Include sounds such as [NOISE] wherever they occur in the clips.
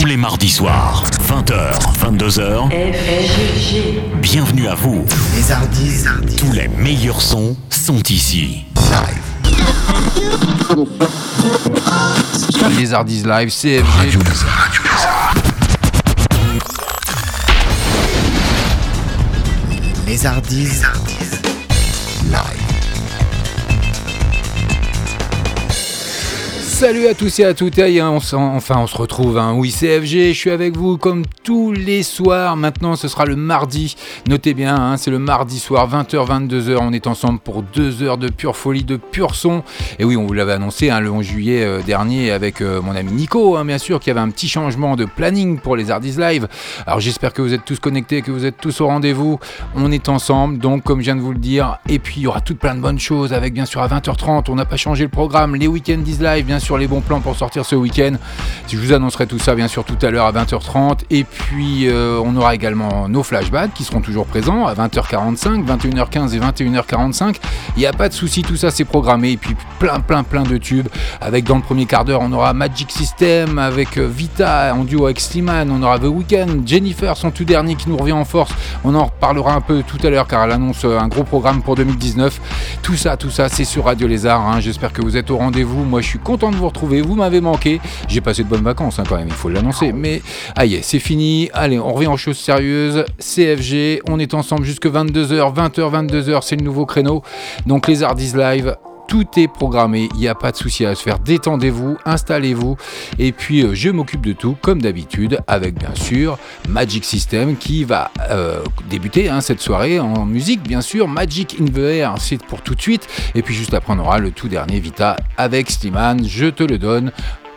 Tous les mardis soirs, 20h, 22h. Bienvenue à vous. Les Hardis. Tous les meilleurs sons sont ici. Les Hardis Live, CFG. Les Hardis. Live. Salut à tous et à toutes, et on s'en- enfin on se retrouve, hein. oui CFG, je suis avec vous comme tous les soirs, maintenant ce sera le mardi, notez bien, hein, c'est le mardi soir, 20h, 22h, on est ensemble pour deux heures de pure folie, de pur son, et oui on vous l'avait annoncé hein, le 11 juillet euh, dernier avec euh, mon ami Nico, hein, bien sûr, qui avait un petit changement de planning pour les Hardis Live, alors j'espère que vous êtes tous connectés, que vous êtes tous au rendez-vous, on est ensemble, donc comme je viens de vous le dire, et puis il y aura tout plein de bonnes choses avec bien sûr à 20h30, on n'a pas changé le programme, les week-ends live, bien sûr les bons plans pour sortir ce week-end. Je vous annoncerai tout ça bien sûr tout à l'heure à 20h30. Et puis euh, on aura également nos flashbacks qui seront toujours présents à 20h45, 21h15 et 21h45. Il n'y a pas de souci, tout ça c'est programmé. Et puis plein plein plein de tubes. Avec dans le premier quart d'heure, on aura Magic System avec euh, Vita en duo avec Slimane. On aura The Weeknd, Jennifer, son tout dernier qui nous revient en force. On en reparlera un peu tout à l'heure car elle annonce euh, un gros programme pour 2019. Tout ça, tout ça, c'est sur Radio Lézard. hein. J'espère que vous êtes au rendez-vous. Moi, je suis content de vous retrouver. Vous m'avez manqué. J'ai passé de bonnes vacances hein, quand même, il faut l'annoncer. Mais aïe, c'est fini. Allez, on revient aux choses sérieuses. CFG, on est ensemble jusque 22h. 20h, 22h, c'est le nouveau créneau. Donc les Hardis Live. Tout est programmé, il n'y a pas de souci à se faire. Détendez-vous, installez-vous. Et puis, euh, je m'occupe de tout, comme d'habitude, avec bien sûr Magic System qui va euh, débuter hein, cette soirée en musique, bien sûr. Magic in the Air, c'est pour tout de suite. Et puis, juste après, on aura le tout dernier Vita avec Slimane. Je te le donne.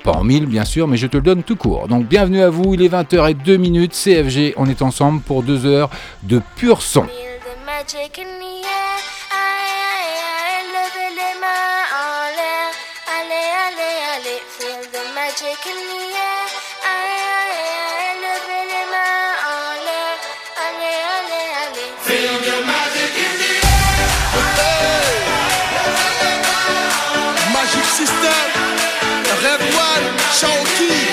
Pas en mille, bien sûr, mais je te le donne tout court. Donc, bienvenue à vous. Il est 20h02 CFG. On est ensemble pour deux heures de pur son. One, Shaoki.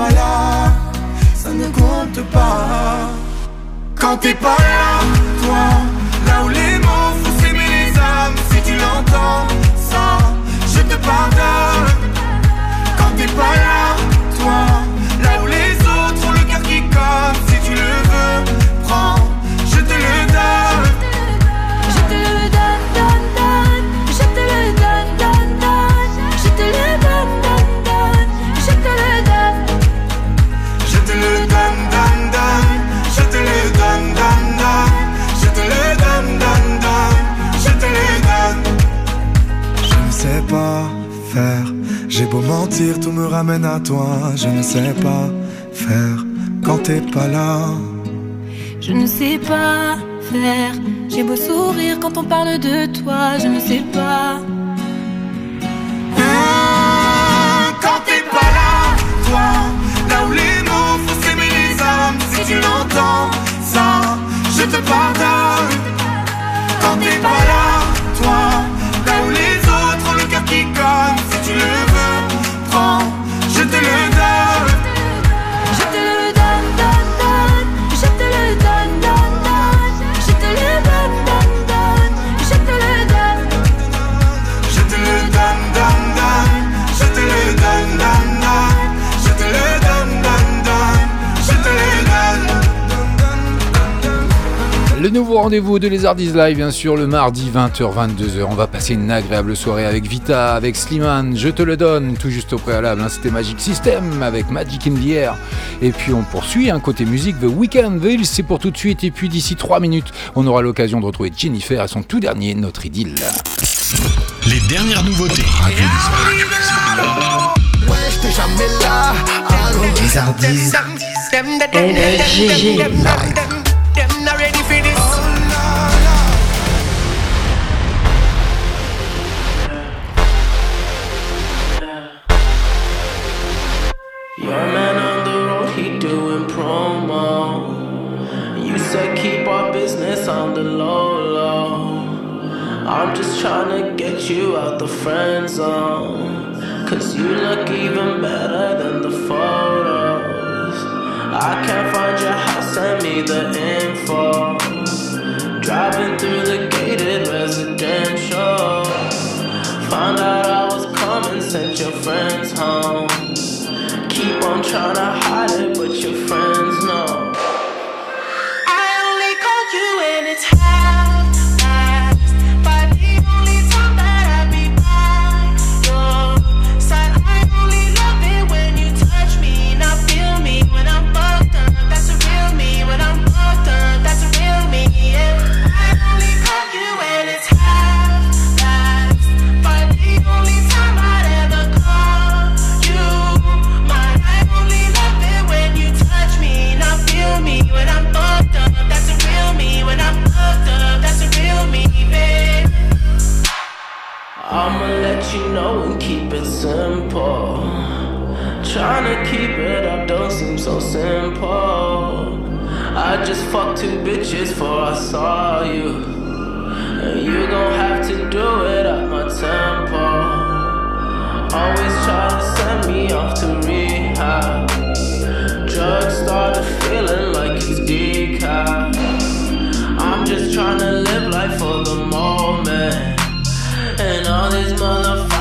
Pas là, ça ne compte pas. Quand t'es pas là, toi, là où les mots font s'aimer les âmes, si tu l'entends, ça, je te pardonne. Quand t'es pas là, toi, Tout me ramène à toi. Je ne sais pas faire quand t'es pas là. Je ne sais pas faire. J'ai beau sourire quand on parle de toi. Je ne sais pas. Mmh, Quand t'es pas là, toi, là où les mots font s'aimer les âmes, si tu l'entends, ça, je te pardonne. Quand t'es pas là, nouveau rendez-vous de Les Hardis Live, bien sûr, le mardi 20h-22h. On va passer une agréable soirée avec Vita, avec Slimane. Je te le donne, tout juste au préalable. hein, C'était Magic System avec Magic in the Air. Et puis on poursuit, un côté musique, The Weekend Veil, c'est pour tout de suite. Et puis d'ici 3 minutes, on aura l'occasion de retrouver Jennifer à son tout dernier, Notre Idylle. Les dernières nouveautés. Les man on the I'm just trying to get you out the friend zone. Cause you look even better than the photos. I can't find your house, send me the info. Driving through the gated residential. find out I was coming, sent your friends home. Keep on trying to hide it, but your friends know. I'ma let you know and keep it simple. Trying to keep it up don't seem so simple. I just fucked two bitches before I saw you. And you gon' have to do it at my tempo. Always try to send me off to rehab. Drugs started feeling like it's decaf. I'm just trying to live life for the and all these motherfuckers.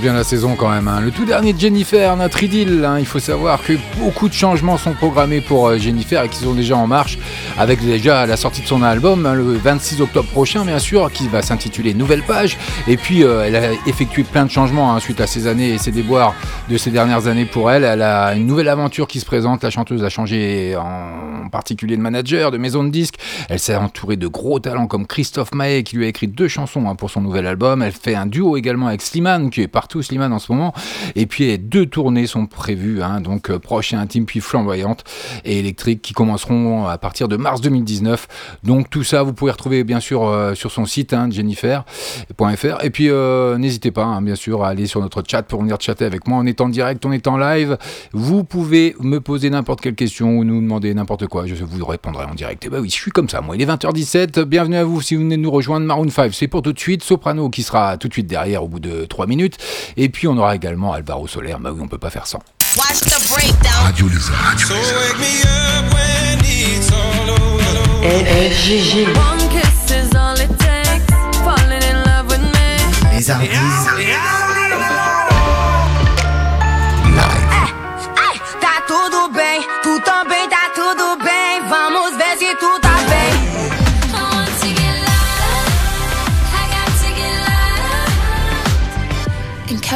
Bien la saison quand même. hein. Le tout dernier de Jennifer, notre idylle. hein. Il faut savoir que beaucoup de changements sont programmés pour euh, Jennifer et qu'ils sont déjà en marche avec déjà la sortie de son album hein, le 26 octobre prochain bien sûr qui va s'intituler Nouvelle Page. Et puis euh, elle a effectué plein de changements suite à ces années et ces déboires de ces dernières années pour elle. Elle a une nouvelle aventure qui se présente. La chanteuse a changé en particulier de manager, de maison de disques. Elle s'est entourée de gros talents comme Christophe Maé qui lui a écrit deux chansons hein, pour son nouvel album. Elle fait un duo également avec Slimane qui est partout Slimane en ce moment. Et puis deux tournées sont prévues, hein, donc euh, proche et intime puis flamboyante et électrique qui commenceront à partir de mars 2019. Donc tout ça vous pouvez retrouver bien sûr euh, sur son site hein, jennifer.fr. Et puis euh, n'hésitez pas bien sûr à aller sur notre chat pour venir chatter avec moi. On est en direct, on est en live. Vous pouvez me poser n'importe quelle question ou nous demander n'importe quoi. Je vous répondrai en direct. Et bah oui, je suis comme ça. Moi, il est 20h17. Bienvenue à vous si vous venez de nous rejoindre. Maroon 5, c'est pour tout de suite. Soprano qui sera tout de suite derrière au bout de 3 minutes. Et puis on aura également Alvaro Soler. Bah oui, on peut pas faire sans. Watch the breakdown. Radio Lézard. So wake me up when it's all over. FFGG. One kiss is all it takes. Falling in love with me. Les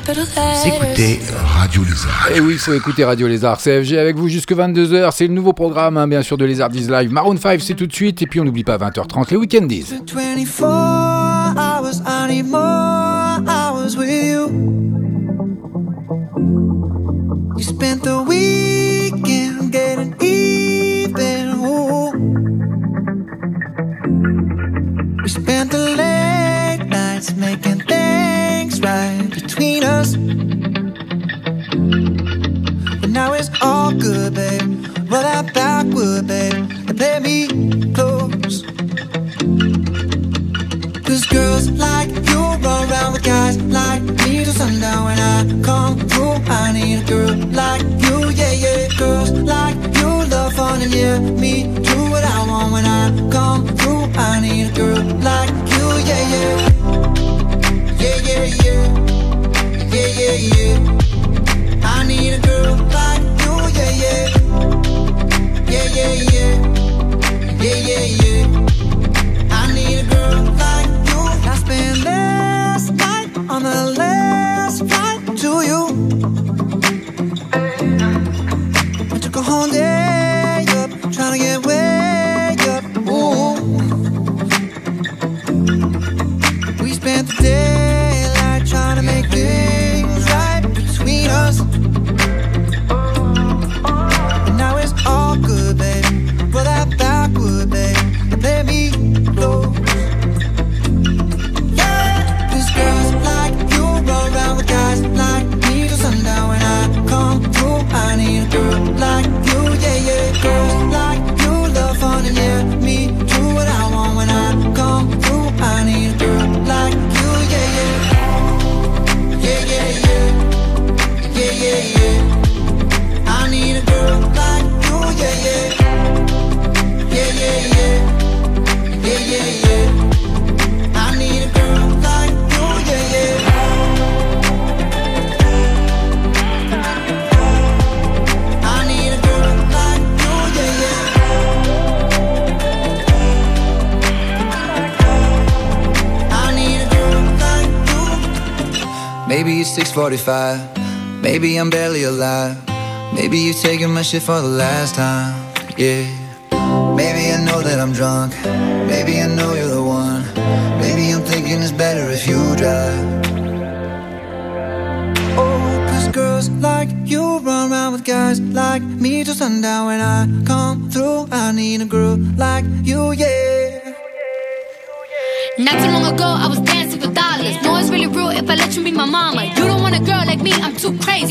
Vous écoutez Radio Lézard. Et oui, il faut écouter Radio Lézard. CFG avec vous jusque 22h. C'est le nouveau programme, hein, bien sûr, de Lézardies Live. Maroon 5, c'est tout de suite. Et puis on n'oublie pas 20h30, les week-endies. 24 hours, I need more hours with you. You spent the weekend getting even. Ooh. We spent the late nights making between us. But now it's all good, babe. Roll that backward, babe, and play me close. Cause girls like you run around with guys like me till sundown when I come through. I need a girl like you, yeah, yeah. Girls like you love fun and yeah, me 45. Maybe I'm barely alive. Maybe you're taking my shit for the last time. Yeah.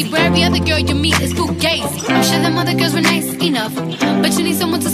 Where every other girl you meet is full gaze. I'm sure them other girls were nice enough, but you need someone to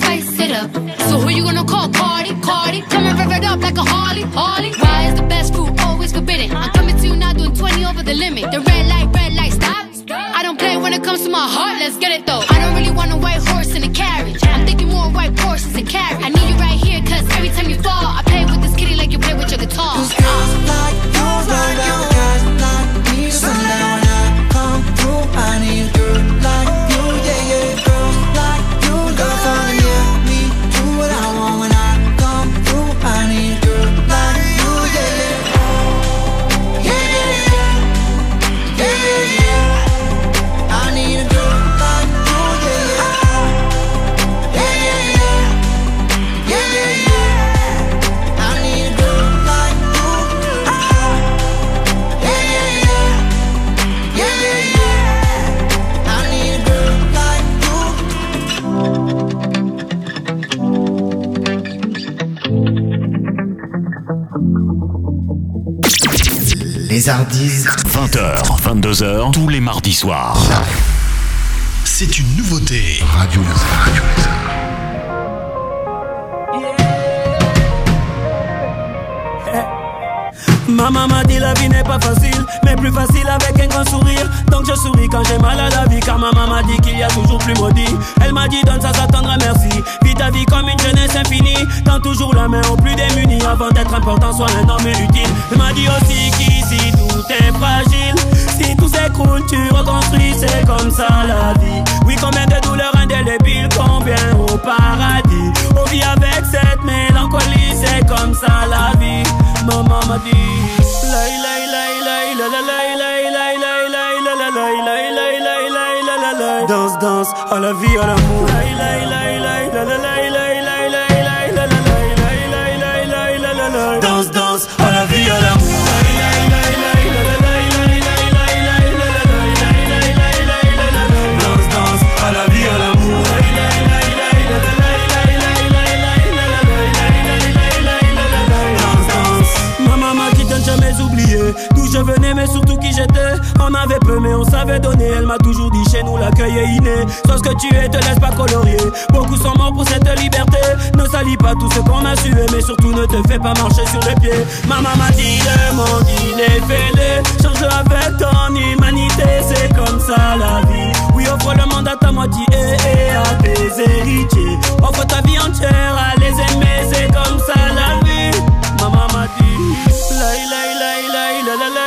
20h, 22h, tous les mardis soirs. C'est une nouveauté. Radio Lézard. Ma maman dit la vie n'est pas facile, mais plus facile avec un grand sourire. Donc je souris quand j'ai mal à la vie, car ma maman dit qu'il y a toujours plus maudit. Elle m'a dit donne ça s'attendre à merci. Vis ta vie comme une Tends toujours la main aux plus démunis Avant d'être important, sois un homme utile Il m'a dit aussi qu'ici tout est fragile Si tout s'écroule, tu reconstruis, c'est comme ça la vie Oui, combien de douleurs indélébiles, combien au paradis On vit avec cette mélancolie, c'est comme ça la vie Maman m'a dit Danse, danse, à la vie, à l'amour elle m'a toujours dit chez nous l'accueil est inné. Sans ce que tu es, te laisse pas colorier. Beaucoup sont morts pour cette liberté. Ne salis pas tout ce qu'on a sué, mais surtout ne te fais pas marcher sur les pieds. Maman m'a dit demande, il est fêlé. Change avec ton humanité, c'est comme ça la vie. Oui, offre le monde à ta moitié et à tes héritiers. Offre ta vie entière à les aimer, c'est comme ça la vie. Maman m'a dit, la la la.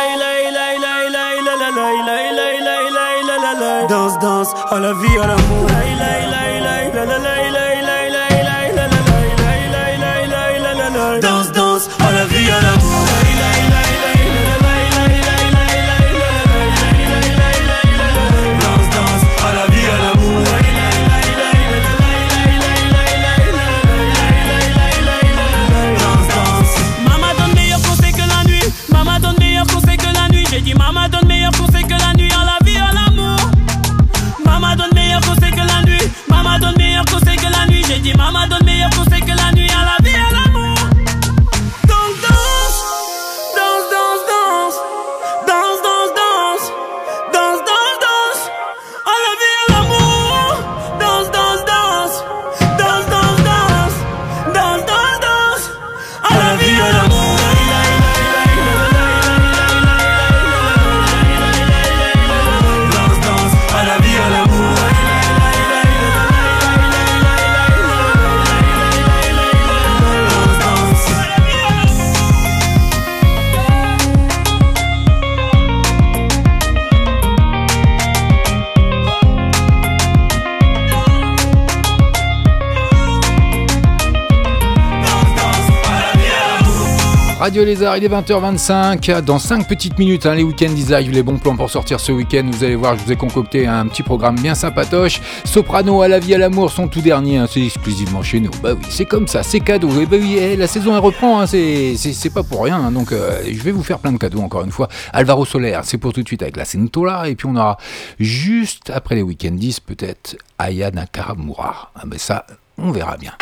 Radio Lézard, il est 20h25. Dans 5 petites minutes, hein, les week-ends live, les bons plans pour sortir ce week-end. Vous allez voir, je vous ai concocté un petit programme bien sympatoche. Soprano à la vie, à l'amour, son tout dernier, hein, c'est exclusivement chez nous. Bah oui, c'est comme ça, c'est cadeau. Et bah oui, eh, la saison elle reprend, hein, c'est- pas pour rien. donc euh, je vais vous faire plein de cadeaux encore une fois. Alvaro Soler, c'est pour tout de suite avec la Cintola. Et puis on aura juste après les week-ends 10, peut-être Aya Nakamura. Ah ben ça, on verra bien.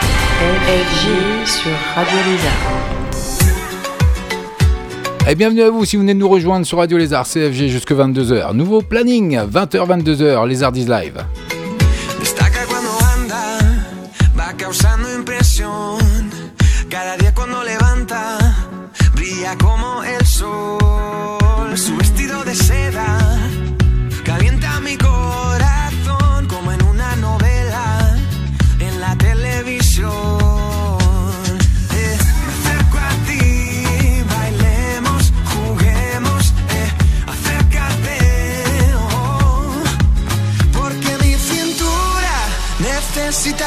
Sur Radio Lézard. Et bienvenue à vous si vous venez de nous rejoindre sur Radio Lézard CFG jusque 22h. Nouveau planning, 20h, 22h, Lézard is live.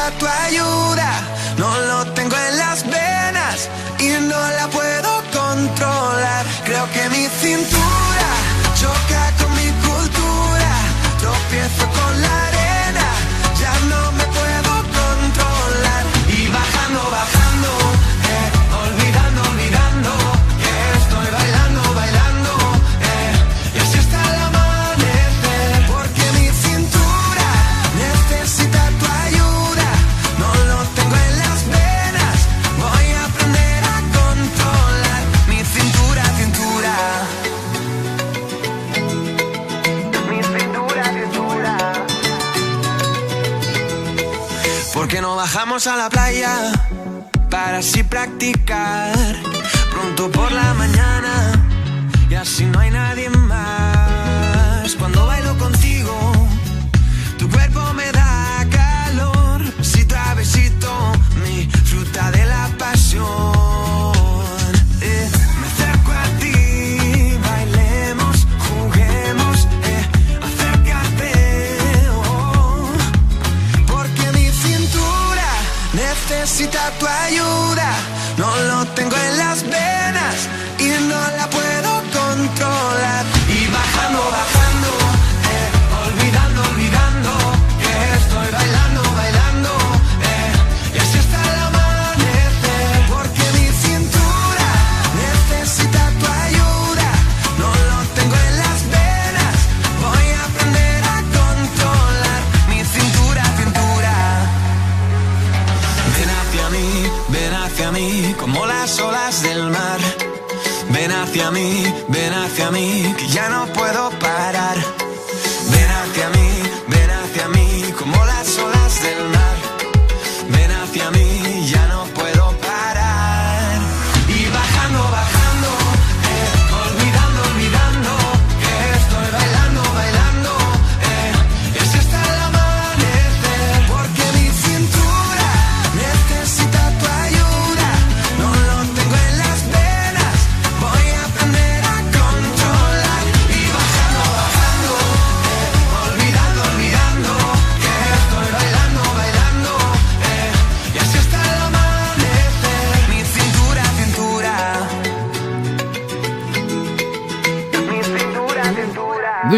Necesita tu. Bajamos a la playa para así practicar? Pronto por la mañana y así no hay nadie más.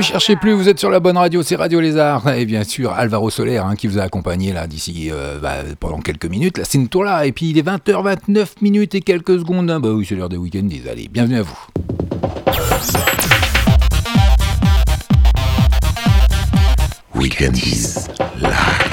Cherchez plus, vous êtes sur la bonne radio, c'est Radio Lézard. [LAUGHS] Et bien sûr, Alvaro Soler hein, qui vous a accompagné là d'ici euh, bah, pendant quelques minutes. La Cintola. Et puis il est 20h29 minutes et quelques secondes. hein. Bah oui, c'est l'heure des week-ends. Allez, bienvenue à vous. Weekendies Wanted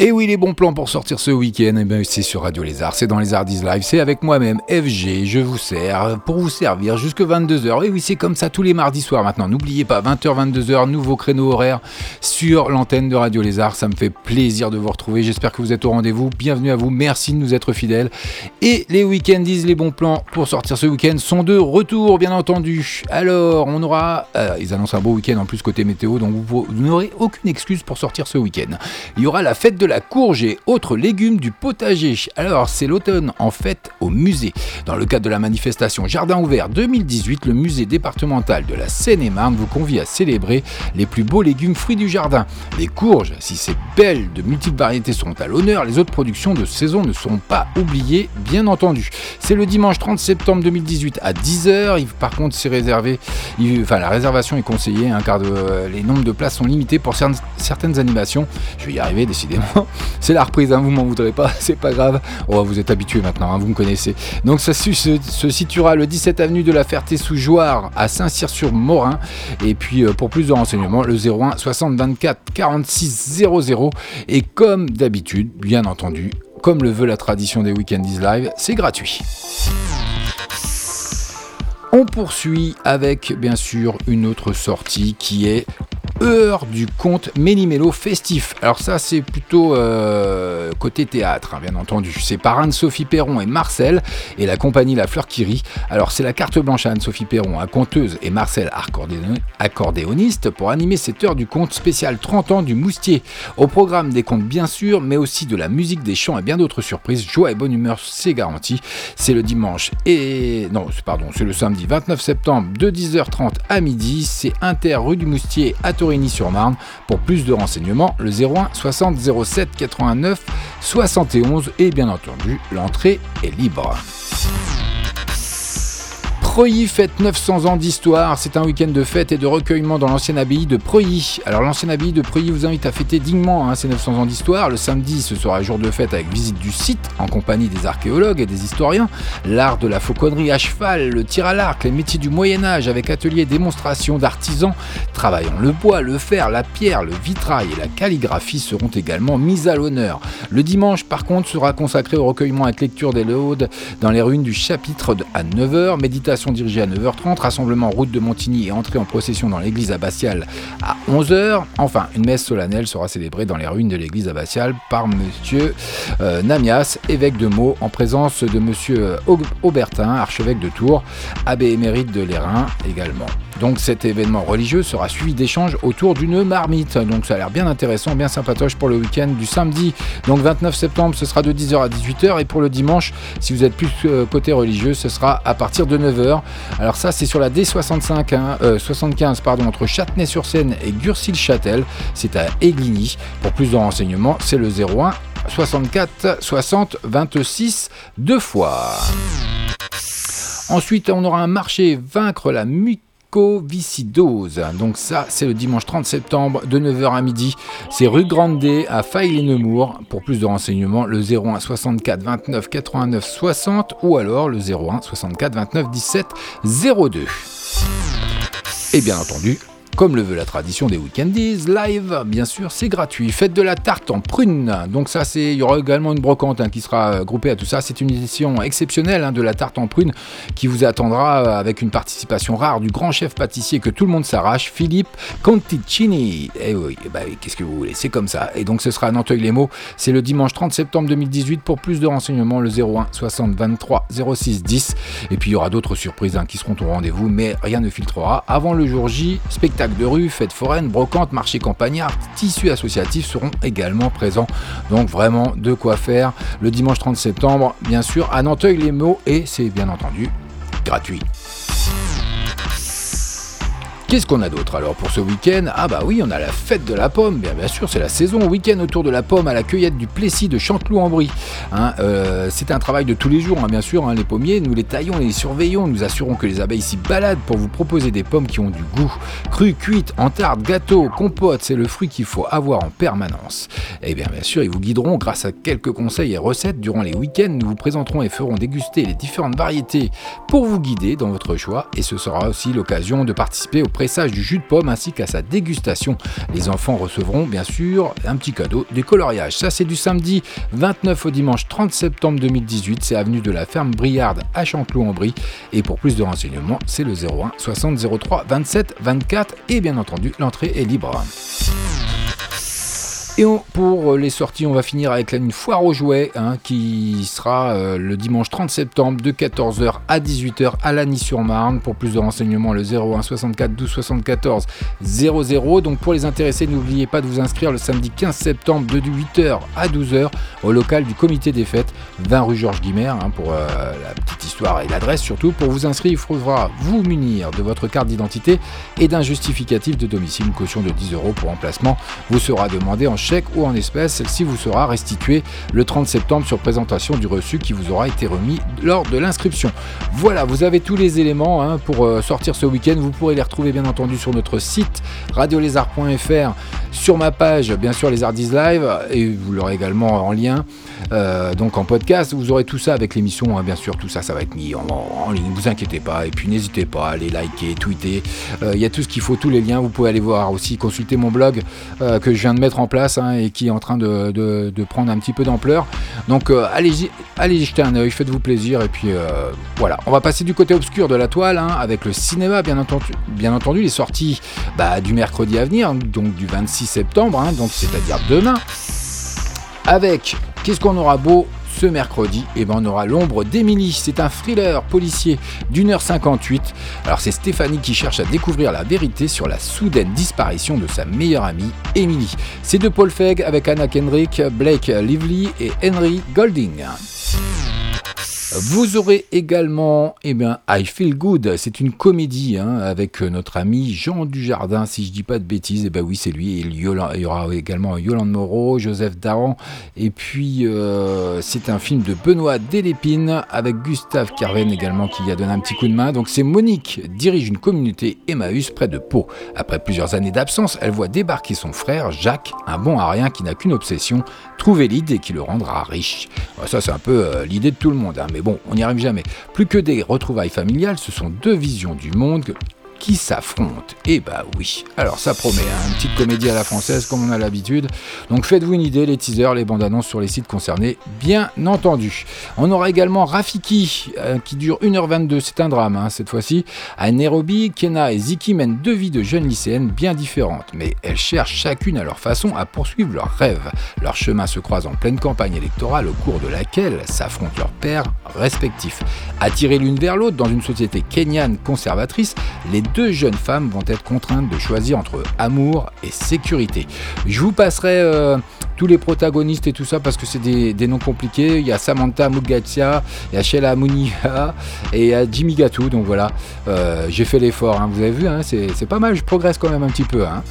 Et oui, les bons plans pour sortir ce week-end, eh ben, c'est sur Radio Lézard, c'est dans les Hardis Live, c'est avec moi-même, FG, je vous sers, pour vous servir jusque 22h. Et oui, c'est comme ça tous les mardis soirs maintenant. N'oubliez pas, 20h, 22h, nouveau créneau horaire sur l'antenne de Radio Lézard. Ça me fait plaisir de vous retrouver. J'espère que vous êtes au rendez-vous. Bienvenue à vous, merci de nous être fidèles. Et les week-endis, les bons plans pour sortir ce week-end sont de retour, bien entendu. Alors, on aura, euh, ils annoncent un beau week-end en plus côté météo, donc vous n'aurez aucune excuse pour sortir ce week-end. Il y aura la fête de de la courge et autres légumes du potager. Alors, c'est l'automne en fête au musée. Dans le cadre de la manifestation Jardin ouvert 2018, le musée départemental de la Seine-et-Marne vous convie à célébrer les plus beaux légumes fruits du jardin. Les courges, si ces belles de multiples variétés seront à l'honneur, les autres productions de saison ne seront pas oubliées, bien entendu. C'est le dimanche 30 septembre 2018 à 10h. Par contre, c'est réservé. Enfin, la réservation est conseillée, hein, car de- les nombres de places sont limités pour cer- certaines animations. Je vais y arriver, décidément. [LAUGHS] C'est la reprise, hein, vous m'en voudrez pas, [LAUGHS] c'est pas grave. Oh, vous êtes habitués maintenant, hein, vous me connaissez. Donc, ça se, situera le 17 avenue de la Ferté-sous-Joire à Saint-Cyr-sur-Morin. Et puis, euh, pour plus de renseignements, le 01 60 24 46 00. Et comme d'habitude, bien entendu, comme le veut la tradition des Weekendies Live, c'est gratuit. On poursuit avec bien sûr une autre sortie qui est Heure du conte Méli-Mélo festif. Alors ça c'est plutôt euh, côté théâtre hein, bien entendu. C'est par Anne-Sophie Perron et Marcel et la compagnie La Fleur qui rit. Alors c'est la carte blanche à Anne-Sophie Perron, à conteuse et Marcel accordéon- accordéoniste pour animer cette heure du conte spécial 30 ans du Moustier. Au programme des contes bien sûr mais aussi de la musique, des chants et bien d'autres surprises. Joie et bonne humeur c'est garanti. C'est le dimanche et non pardon c'est le samedi 29 septembre de 10h30 à midi. C'est Inter rue du Moustier à Torigny-sur-Marne. Pour plus de renseignements, le 01 60 07 89 71 et bien entendu, l'entrée est libre. Preuilly fête 900 ans d'histoire. C'est un week-end de fête et de recueillement dans l'ancienne abbaye de Preuilly. Alors l'ancienne abbaye de Preuilly vous invite à fêter dignement hein, ces 900 ans d'histoire. Le samedi, ce sera jour de fête avec visite du site en compagnie des archéologues et des historiens. L'art de la fauconnerie à cheval, le tir à l'arc, les métiers du Moyen Âge avec ateliers et démonstrations d'artisans travaillant le bois, le fer, la pierre, le vitrail et la calligraphie seront également mis à l'honneur. Le dimanche, par contre, sera consacré au recueillement avec lecture des laudes dans les ruines du chapitre à 9h, méditation dirigée à 9h30, rassemblement route de Montigny et entrée en procession dans l'église abbatiale à 11h. Enfin, une messe solennelle sera célébrée dans les ruines de l'église abbatiale par monsieur euh, Namias, évêque de Meaux, en présence de monsieur Aug- Aubertin, archevêque de Tours, abbé émérite de l'Airain également. Donc cet événement religieux sera suivi d'échanges autour d'une marmite. Donc ça a l'air bien intéressant, bien sympatoche pour le week-end du samedi. Donc 29 septembre, ce sera de 10h à 18h. Et pour le dimanche, si vous êtes plus euh, côté religieux, ce sera à partir de 9h. Alors ça, c'est sur la D65, hein, euh, 75, pardon, entre Châtenay-sur-Seine et Gurcy-le-Châtel. C'est à Égligny. Pour plus de renseignements, c'est le 01 64 60 26 deux fois. Ensuite, on aura un marché vaincre la mucoviscidose. Donc ça, c'est le dimanche 30 septembre de 9h à midi. C'est rue Grande à Faille-les-Nemours. Pour plus de renseignements, le 01 64 29 89 60 ou alors le 01 64 29 17 02. Et bien entendu, comme le veut la tradition des Weekendies, live, bien sûr, c'est gratuit. Faites de la tarte en prune. Donc ça, c'est, il y aura également une brocante hein, qui sera euh, groupée à tout ça. C'est une édition exceptionnelle hein, de la tarte en prune qui vous attendra euh, avec une participation rare du grand chef pâtissier que tout le monde s'arrache, Philippe Conticini. Et oui, bah oui, qu'est-ce que vous voulez, c'est comme ça. Et donc ce sera à Nanteuil-les-Maux. C'est le dimanche 30 septembre 2018. Pour plus de renseignements, le 01 60 23 06 10. Et puis il y aura d'autres surprises hein, qui seront au rendez-vous, mais rien ne filtrera. Avant le jour J, spectacle de rue, fête foraine, brocante, marché campagnard, tissus associatifs seront également présents. Donc vraiment de quoi faire le dimanche 30 septembre, bien sûr, à Nanteuil-les-Maux. Et c'est bien entendu gratuit. Qu'est-ce qu'on a d'autre alors pour ce week-end? Ah bah oui, on a la fête de la pomme, bien, sûr, c'est la saison. Week-end autour de la pomme à la cueillette du Plessis de Chanteloup-en-Brie. Hein, euh, c'est un travail de tous les jours, hein, bien sûr, hein, les pommiers, nous les taillons, les surveillons, nous assurons que les abeilles s'y baladent pour vous proposer des pommes qui ont du goût. Crues, cuites, en tarte, gâteau, compote, c'est le fruit qu'il faut avoir en permanence. Et bien bien sûr, ils vous guideront grâce à quelques conseils et recettes. Durant les week-ends, nous vous présenterons et ferons déguster les différentes variétés pour vous guider dans votre choix. Et ce sera aussi l'occasion de participer au du jus de pomme ainsi qu'à sa dégustation. Les enfants recevront bien sûr un petit cadeau, des coloriages. Ça c'est du samedi 29 au dimanche 30 septembre 2018, c'est avenue de la ferme Briarde à Chanteloup-en-Brie et pour plus de renseignements, c'est le 01 60 03 27 24 et bien entendu l'entrée est libre. Et pour les sorties, on va finir avec là, une foire aux jouets hein, qui sera euh, le dimanche 30 septembre de 14h à 18h à Lagny-sur-Marne. Pour plus de renseignements, le 01 64 12 74 00. Donc pour les intéressés, n'oubliez pas de vous inscrire le samedi 15 septembre de 8h à 12h au local du comité des fêtes, 20 rue Georges Guimert, hein, pour euh, la petite histoire et l'adresse surtout. Pour vous inscrire, il faudra vous munir de votre carte d'identité et d'un justificatif de domicile, une caution de 10 euros pour emplacement vous sera demandé en chèque ou en espèces. Celle-ci vous sera restituée le 30 septembre sur présentation du reçu qui vous aura été remis lors de l'inscription. Voilà, vous avez tous les éléments hein, pour euh, sortir ce week-end. Vous pourrez les retrouver bien entendu sur notre site radiolézard.fr, sur ma page bien sûr les Ardies Live et vous l'aurez également en lien. Euh, donc en podcast, vous aurez tout ça avec l'émission, hein, bien sûr, tout ça, ça va être mis en, en ligne, vous inquiétez pas, et puis n'hésitez pas à aller liker, tweeter, Euh, il y a tout ce qu'il faut, tous les liens, vous pouvez aller voir aussi, consulter mon blog euh, que je viens de mettre en place hein, et qui est en train de, prendre un petit peu d'ampleur. Donc euh, allez, y- allez y jeter un œil, faites-vous plaisir, et puis voilà, on va passer du côté obscur de la toile, hein, avec le cinéma, bien entendu, bien entendu les sorties bah, du mercredi à venir, donc du 26 septembre, c'est-à-dire demain avec qu'est-ce qu'on aura beau ce mercredi? Eh ben on aura l'ombre d'Émilie. C'est un thriller policier d'une heure 58. Alors c'est Stéphanie qui cherche à découvrir la vérité sur la soudaine disparition de sa meilleure amie, Émilie. C'est de Paul Feig avec Anna Kendrick, Blake Lively et Henry Golding. Vous aurez également, eh bien, I Feel Good. C'est une comédie hein, avec notre ami Jean Dujardin, si je dis pas de bêtises. Et ben oui, c'est lui. Il y aura- également Yolande Moreau, Joseph Daran. Et puis, euh, c'est un film de Benoît Delépine avec Gustave Carven également qui y a donné un petit coup de main. Donc, c'est Monique dirige une communauté Emmaüs près de Pau. Après plusieurs années d'absence, elle voit débarquer son frère Jacques, un bon à rien qui n'a qu'une obsession trouver l'idée qui le rendra riche. Ça, c'est un peu euh, l'idée de tout le monde, hein, mais bon, on n'y arrive jamais. Plus que des retrouvailles familiales, ce sont deux visions du monde qui s'affrontent. Et bah oui. Alors ça promet, hein, une petite comédie à la française comme on a l'habitude. Donc faites-vous une idée, les teasers, les bandes annonces sur les sites concernés, bien entendu. On aura également Rafiki euh, qui dure 1h22, c'est un drame hein, cette fois-ci. À Nairobi, Kena et Ziki mènent deux vies de jeunes lycéennes bien différentes, mais elles cherchent chacune à leur façon à poursuivre leurs rêves. Leurs chemins se croisent en pleine campagne électorale au cours de laquelle s'affrontent leurs pères respectifs. Attirées l'une vers l'autre dans une société kenyane conservatrice, les deux jeunes femmes vont être contraintes de choisir entre amour et sécurité. Je vous passerai euh, tous les protagonistes et tout ça parce que c'est des, noms compliqués. Il y a Samantha Mugatia, il y a Sheila Muniha et il y a Jimmy Gatou. Donc voilà, euh, j'ai fait l'effort. hein. Vous avez vu, hein, c'est c'est pas mal. Je progresse quand même un petit peu. hein.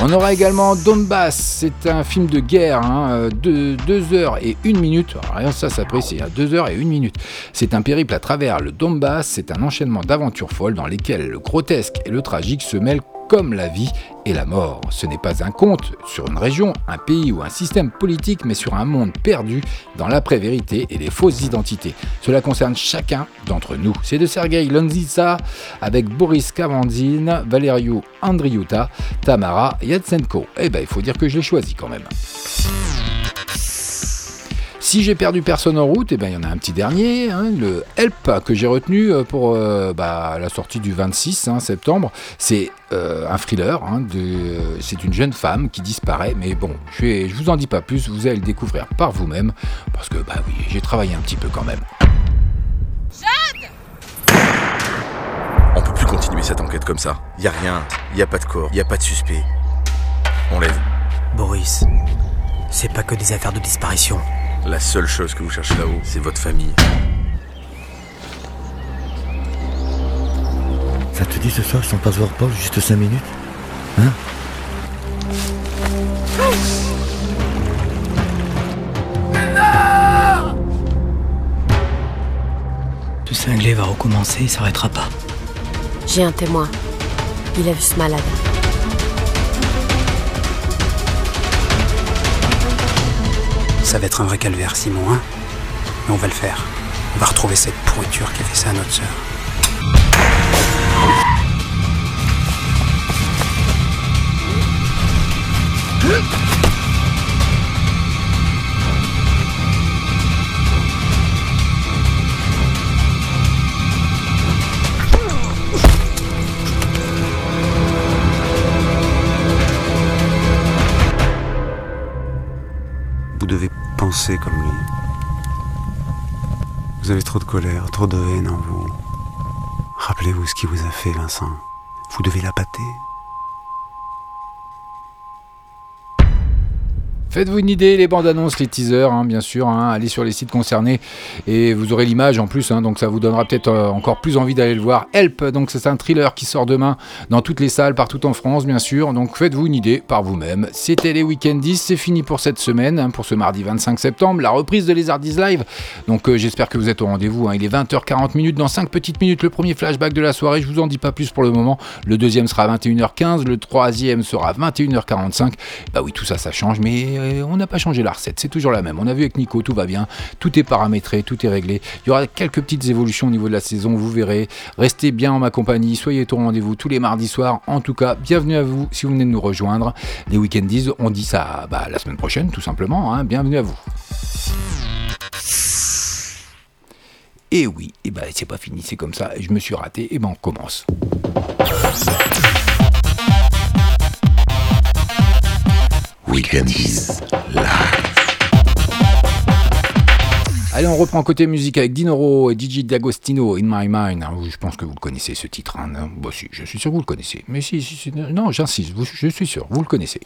On aura également Donbass, c'est un film de guerre, hein, de 2 heures et 1 minute. Rien, ça s'apprécie, 2 heures et 1 minute. C'est un périple à travers le Donbass, c'est un enchaînement d'aventures folles dans lesquelles le grotesque et le tragique se mêlent comme la vie et la mort. Ce n'est pas un conte sur une région, un pays ou un système politique, mais sur un monde perdu dans l'après-vérité et les fausses identités. Cela concerne chacun d'entre nous. C'est de Sergei Lonzitsa avec Boris Kavanzin, Valerio Andriuta, Tamara Yatsenko. Eh ben, il faut dire que je l'ai choisi quand même. Si j'ai perdu personne en route, eh ben, il y en a un petit dernier, hein, le Help que j'ai retenu euh, pour euh, bah, la sortie du 26 hein, septembre. C'est euh, un thriller, hein, de- c'est une jeune femme qui disparaît, mais bon, je, je vous en dis pas plus, vous allez le découvrir par vous-même, parce que bah oui, j'ai travaillé un petit peu quand même. On peut plus continuer cette enquête comme ça. Y a rien, y a pas de corps, y a pas de suspect. On lève. Boris, c'est pas que des affaires de disparition. La seule chose que vous cherchez là-haut, c'est votre famille. Ça te dit ce soir si on passe voir Paul juste 5 minutes Hein Ce cinglé va recommencer, il s'arrêtera pas. J'ai un témoin. Il a vu ce malade. Ça va être un vrai calvaire, Simon, hein Mais on va le faire. On va retrouver cette pourriture qui a fait ça à notre sœur. Devez penser comme lui. Vous avez trop de colère, trop de haine en vous. Rappelez-vous ce qui vous a fait, Vincent. Vous devez la pâter. Faites-vous une idée, les bandes annonces, les teasers, hein, bien sûr. hein, allez sur les sites concernés et vous aurez l'image en plus. hein, donc ça vous donnera peut-être euh, encore plus envie d'aller le voir. Help, donc c'est un thriller qui sort demain dans toutes les salles partout en France, bien sûr. Donc faites-vous une idée par vous-même. C'était les Weekend 10, c'est fini pour cette semaine, pour ce mardi 25 septembre. La reprise de Les Hardis Live. Donc euh, j'espère que vous êtes au rendez-vous. Il est 20h40 minutes. Dans 5 petites minutes, le premier flashback de la soirée. Je vous en dis pas plus pour le moment. Le deuxième sera à 21h15. Le troisième sera à 21h45. Bah oui, tout ça, ça change, mais euh, on n'a pas changé la recette. C'est toujours la même. On a vu avec Nico, tout va bien. Tout est paramétré, tout est réglé. Il y aura quelques petites évolutions au niveau de la saison, vous verrez. Restez bien en ma compagnie. Soyez au rendez-vous tous les mardis soirs. En tout cas, bienvenue à vous si vous venez de nous rejoindre. Les week-endies, on dit ça bah, la semaine prochaine, tout simplement. hein. Bienvenue à vous. Et oui, et bah, c'est pas fini, c'est comme ça. Je me suis raté. Et ben on commence. Weekendies Allez, on reprend côté musique avec Dinoro et DJ D'Agostino, In My Mind. Ah, Je pense que vous le connaissez ce titre. Hein. Non? Bon, si, je suis sûr que vous le connaissez. Mais si, si, si, non, j'insiste, je suis sûr, vous le connaissez.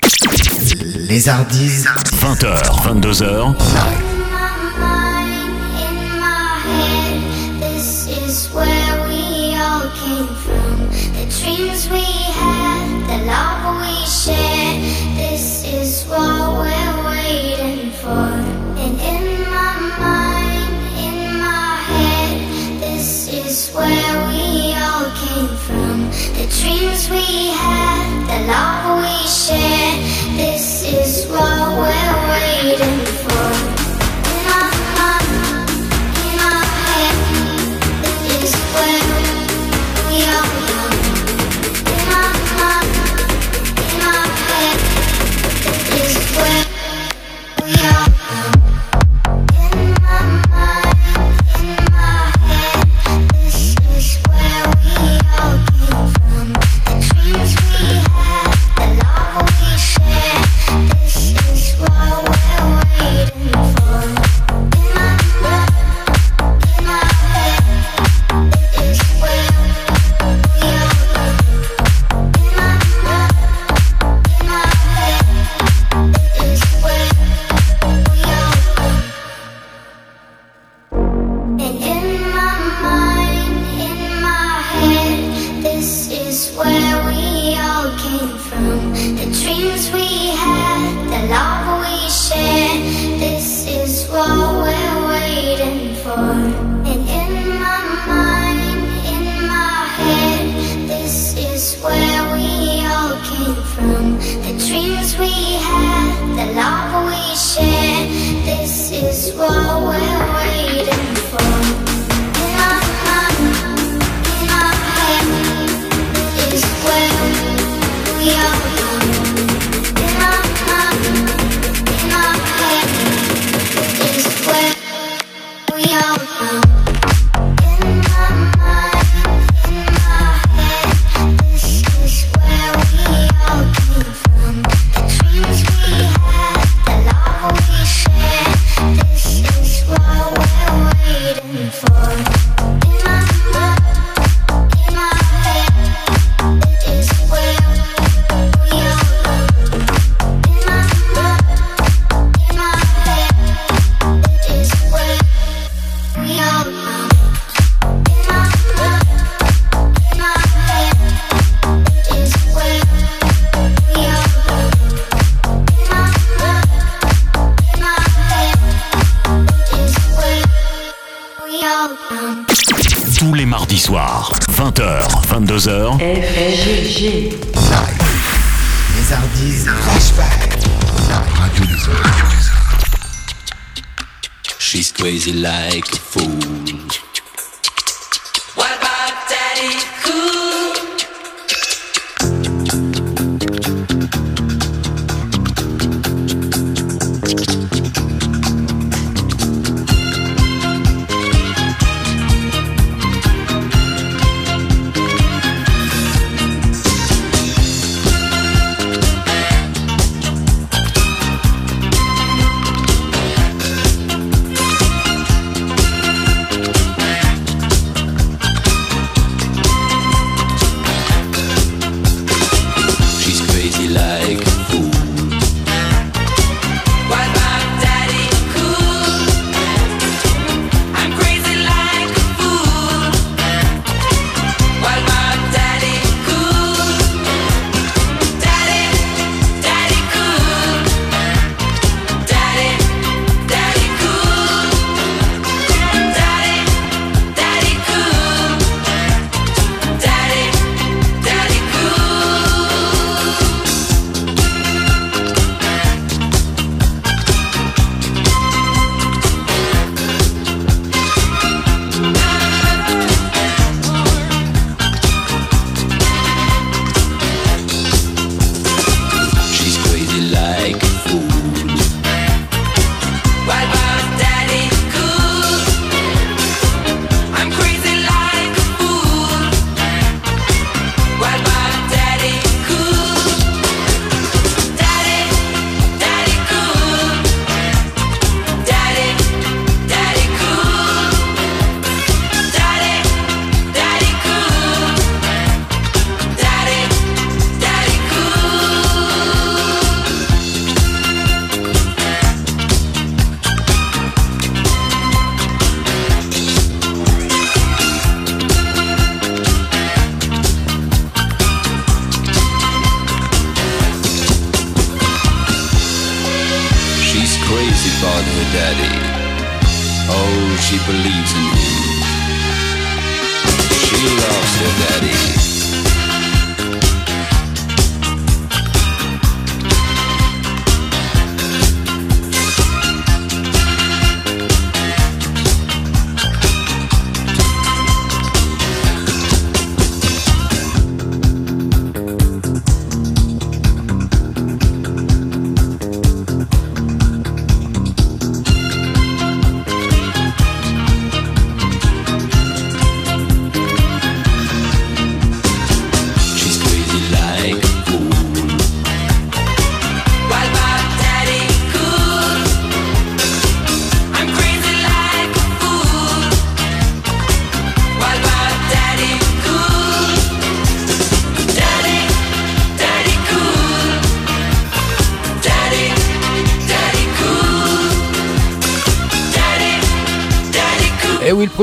Les Hardis 20h, 22h, This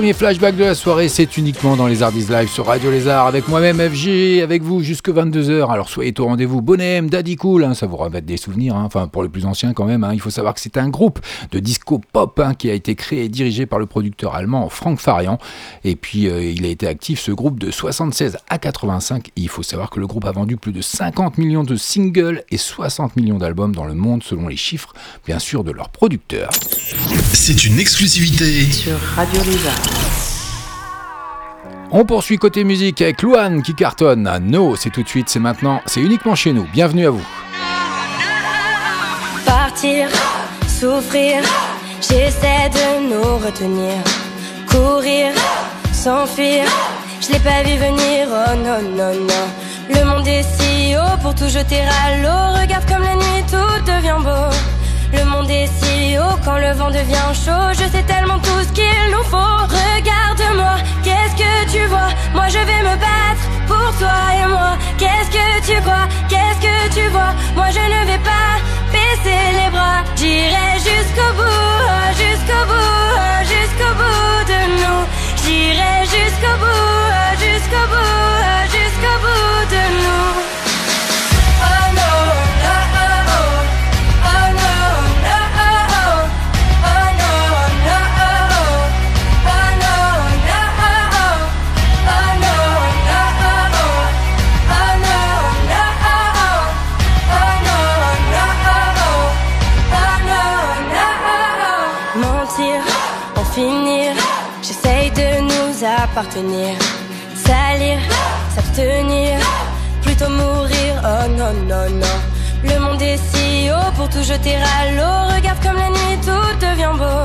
premier flashback de la soirée, c'est uniquement dans les Hardis Live sur Radio Lézard, avec moi-même FG, avec vous jusque 22h. Alors soyez au rendez-vous, Bonhomme, Daddy Cool, hein, ça vous ramène des souvenirs, hein, enfin pour les plus anciens quand même. hein. il faut savoir que c'est un groupe de disco pop hein, qui a été créé et dirigé par le producteur allemand Frank Farian. Et puis euh, il a été actif, ce groupe, de 76 à 85. Et il faut savoir que le groupe a vendu plus de 50 millions de singles et 60 millions d'albums dans le monde, selon les chiffres, bien sûr, de leur producteur. C'est une exclusivité Sur Radio Lézard. On poursuit côté musique avec Luan qui cartonne. No, c'est tout de suite, c'est maintenant, c'est uniquement chez nous. Bienvenue à vous. Partir, souffrir, j'essaie de nous retenir. Courir, s'enfuir, je l'ai pas vu venir, oh non, non, non. Le monde est si haut pour tout jeter à l'eau. Regarde comme la nuit tout devient beau. Le monde est si haut quand le vent devient chaud. Je sais tellement tout ce qu'il nous faut. Regarde-moi, qu'est-ce que tu vois? Moi je vais me battre pour toi et moi. Qu'est-ce que tu crois? Qu'est-ce que tu vois? Moi je ne vais pas baisser les bras. Appartenir. Salir, s'abstenir, plutôt mourir, oh non, non, non. Le monde est si haut pour tout jeter à l'eau. Regarde comme la nuit tout devient beau.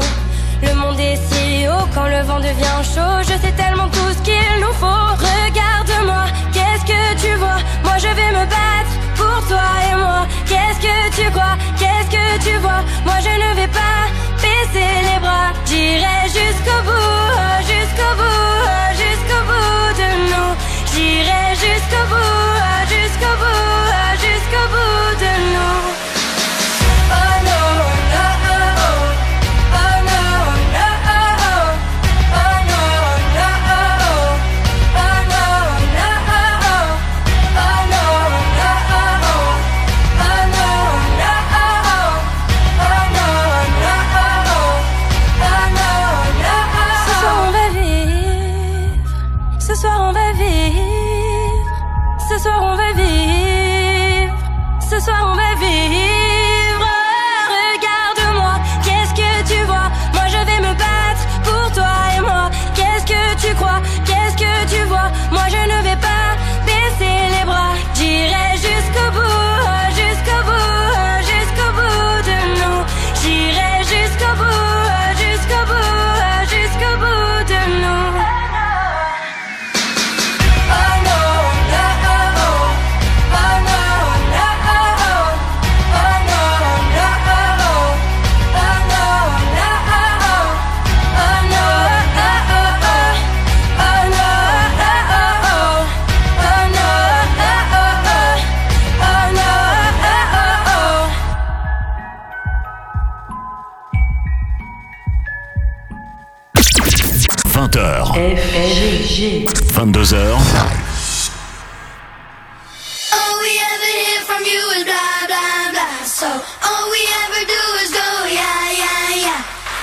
Le monde est si haut quand le vent devient chaud. Je sais tellement tout ce qu'il nous faut. Regarde-moi, qu'est-ce que tu vois? Moi je vais me battre pour toi et moi. Qu'est-ce que tu crois? Qu'est-ce que tu vois? Moi je ne vais pas baisser les bras. J'irai jusqu'au bout, jusqu'au bout, jusqu'au bout de nous. J'irai jusqu'au bout, jusqu'au bout, jusqu'au bout de nous.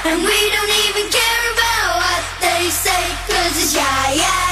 And we don't even care about what they say, cause it's yeah, yeah.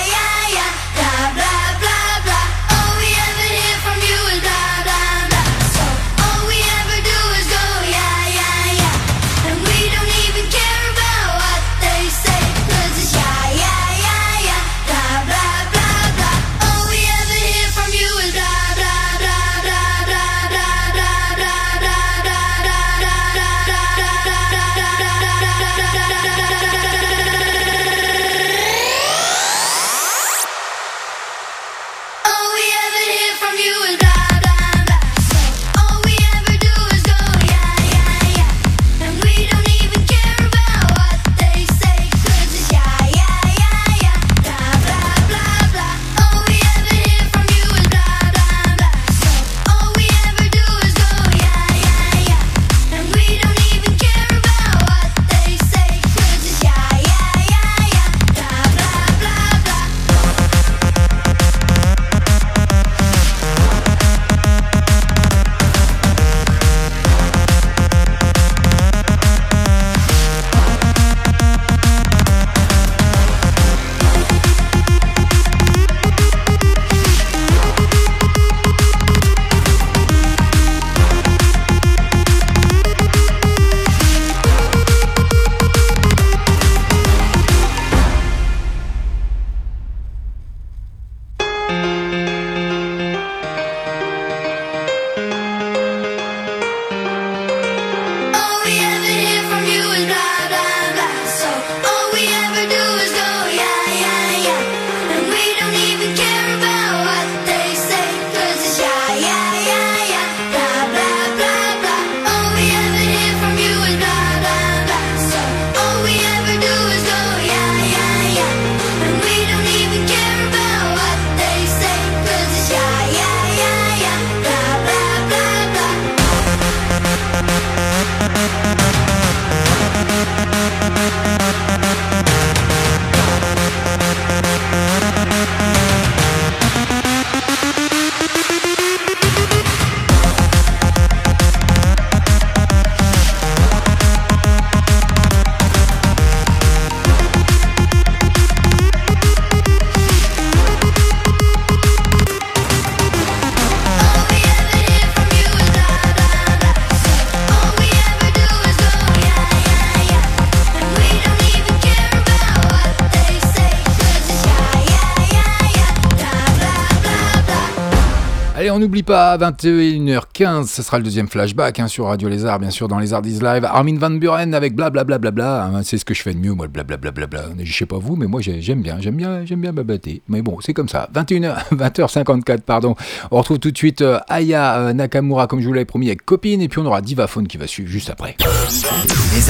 n'oublie pas, 21h15, ce sera le deuxième flashback hein, sur Radio Lézard, bien sûr, dans Les Ardis Live. Armin Van Buren avec blablabla. Bla bla bla, hein, c'est ce que je fais de mieux, moi, blablabla. Bla bla bla Je sais pas vous, mais moi, j'aime bien, j'aime bien, j'aime bien bablater. Mais bon, c'est comme ça. 21h, 20h54, [LAUGHS] pardon. On retrouve tout de suite euh, Aya euh, Nakamura, comme je vous l'avais promis, avec Copine. Et puis on aura Divaphone qui va suivre juste après. Les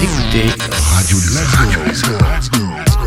Écoutez, Radio Lézard.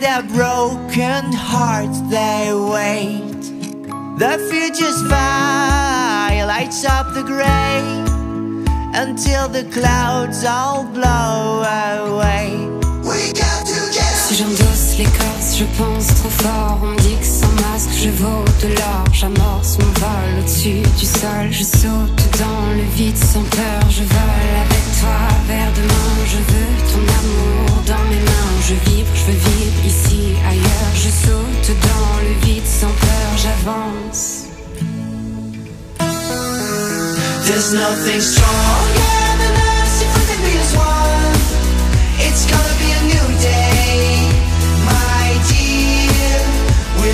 their broken hearts, they wait. The future's fire lights up the gray until the clouds all blow away. We got to get. Si j'endosse les je pense trop fort. je vaux de l'or, j'amorce mon vol au-dessus du sol, je saute dans le vide sans peur, je vole avec toi vers demain, je veux ton amour dans mes mains, je vibre, je veux vivre ici, ailleurs, je saute dans le vide sans peur, j'avance. There's nothing stronger than us if. It's gonna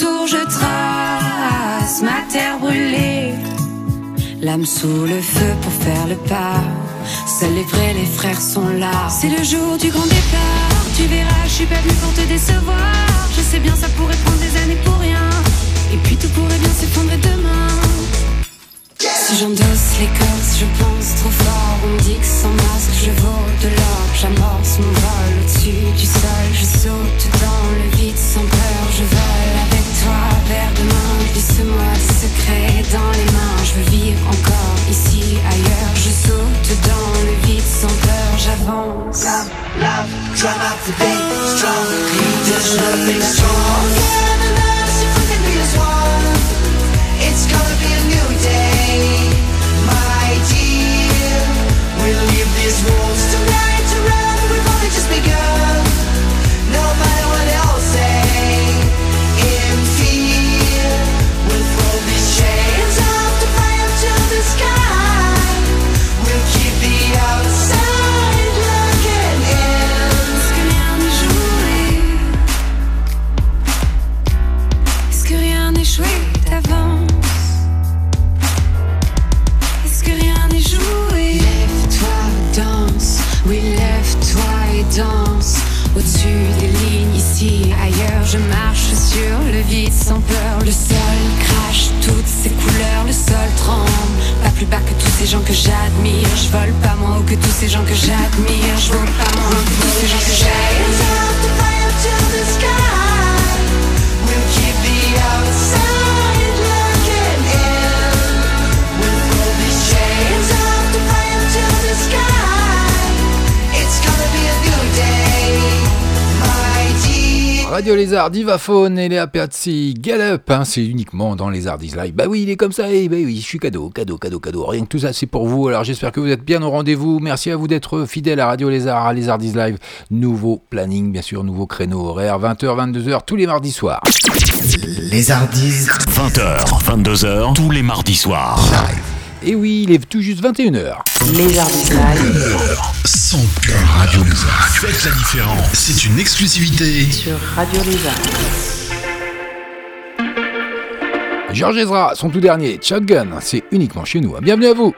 je trace ma terre brûlée. L'âme sous le feu pour faire le pas. Seuls les vrais, les frères sont là. C'est le jour du grand départ. Tu verras, je suis pas venue pour te décevoir. Je sais bien, ça pourrait prendre des années pour rien. Et puis tout pourrait bien s'effondrer demain. Si j'endosse les je pense trop fort. On dit que sans et Léa Piazzi, Gallup, hein, c'est uniquement dans les Hardis Live. Bah oui, il est comme ça, et bah oui, je suis cadeau, cadeau, cadeau, cadeau. Rien que tout ça, c'est pour vous. Alors j'espère que vous êtes bien au rendez-vous. Merci à vous d'être fidèles à Radio Lézard, à les Hardis Live. Nouveau planning, bien sûr, nouveau créneau horaire, 20h, 22h, tous les mardis soirs. Les Hardis 20h, 22h, tous les mardis soirs. Et oui, il est tout juste 21h. Les Son cœur Radio Lézard. Faites la différence. C'est une exclusivité. sur Radio Lézard. Georges Ezra, son tout dernier, Shotgun, c'est uniquement chez nous. Bienvenue à vous.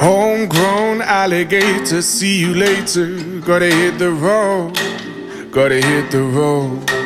Homegrown alligator, see you later. Gotta hit the road, gotta hit the road.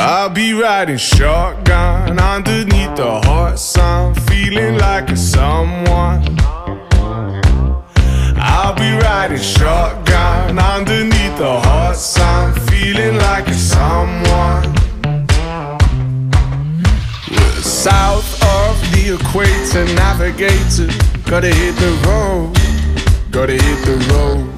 I'll be riding shotgun underneath the hot sun, feeling like a someone. I'll be riding shotgun underneath the hot sun, feeling like a someone. We're south of the equator, navigator. Gotta hit the road, gotta hit the road.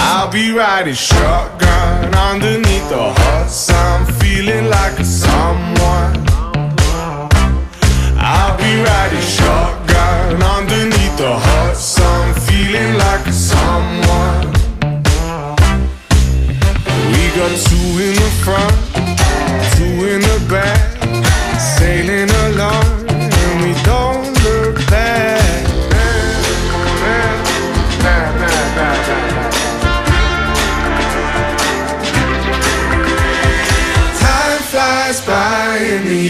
I'll be riding shotgun underneath the hot sun, feeling like a someone. I'll be riding shotgun underneath the hot sun, feeling like a someone. We got two in the front, two in the back, sailing along,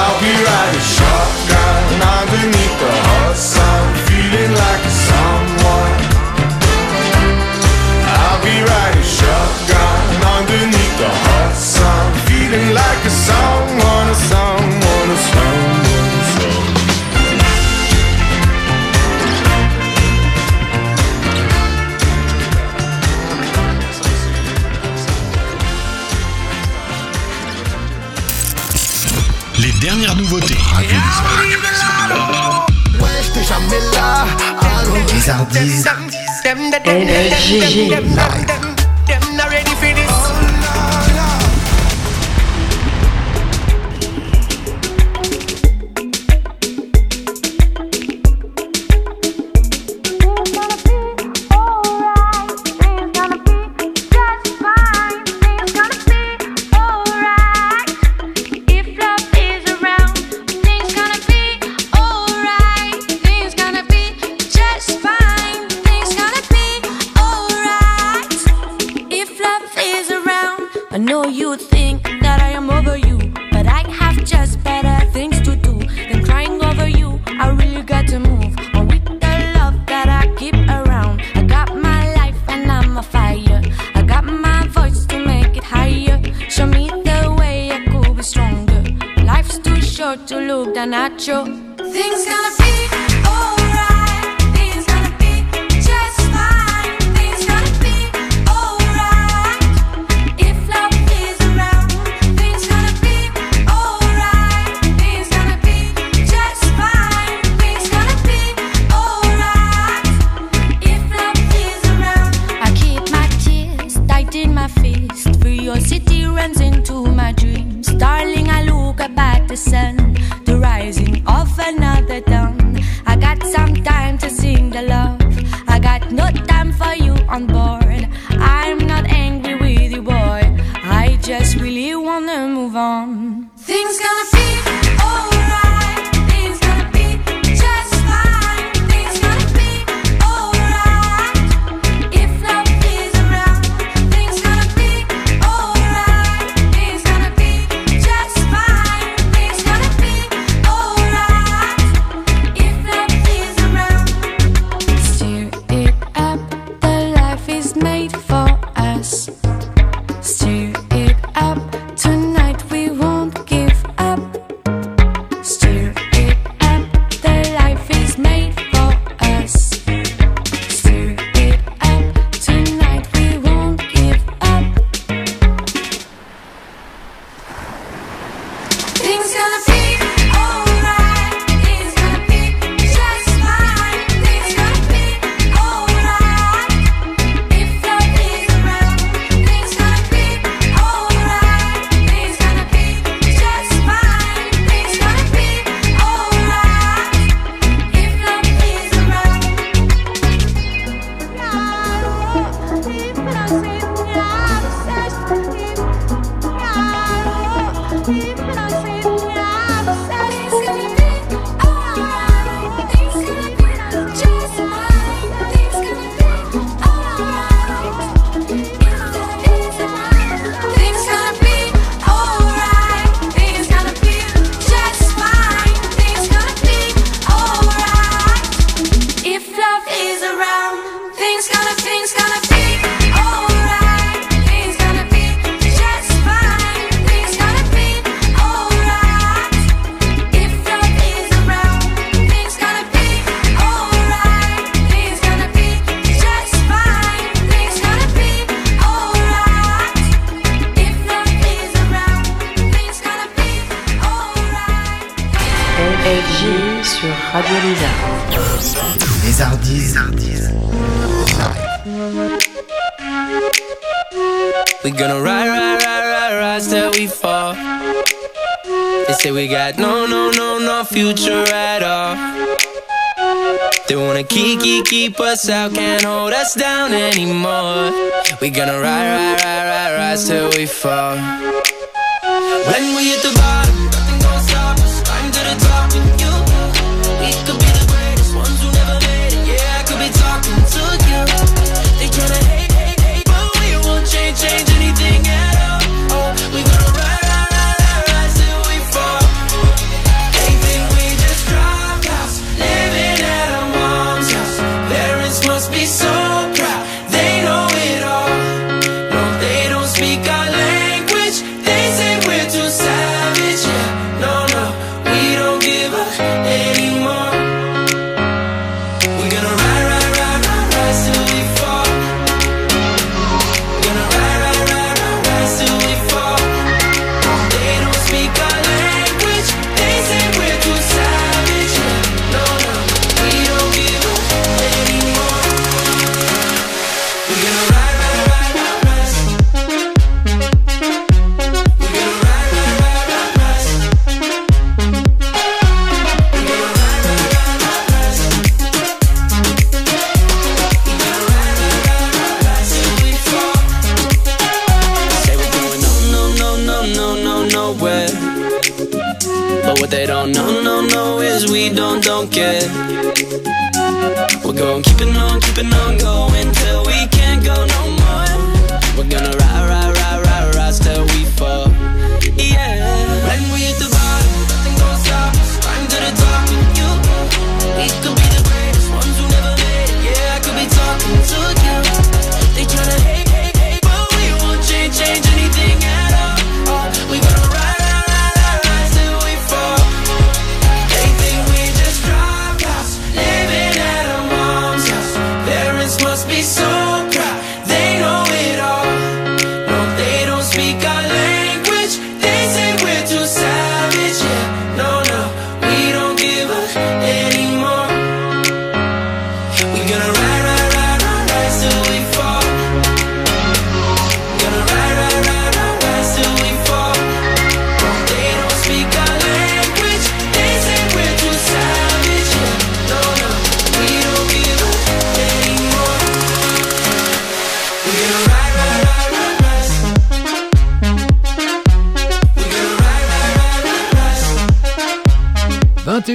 I'll be riding shotgun underneath the hot sun, feeling like a someone. I'll be riding shotgun underneath the hot sun, feeling like a someone, a someone. dernières nouveautés. Là. your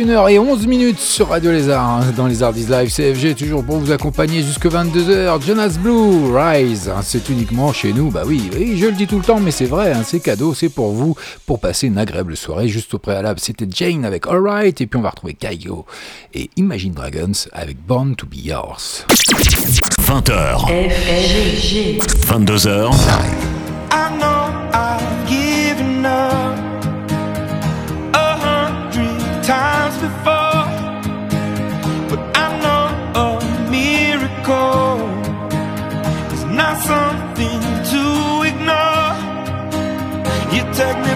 21h11 minutes sur Radio Lézard, hein, dans les Ardis Live CFG, toujours pour vous accompagner jusque 22h. Jonas Blue, Rise, hein, c'est uniquement chez nous, bah oui, oui, je le dis tout le temps, mais c'est vrai, hein, c'est cadeau, c'est pour vous, pour passer une agréable soirée juste au préalable. C'était Jane avec Alright, et puis on va retrouver Kaigo et Imagine Dragons avec Born to Be Yours. 20h. 22h. Technically.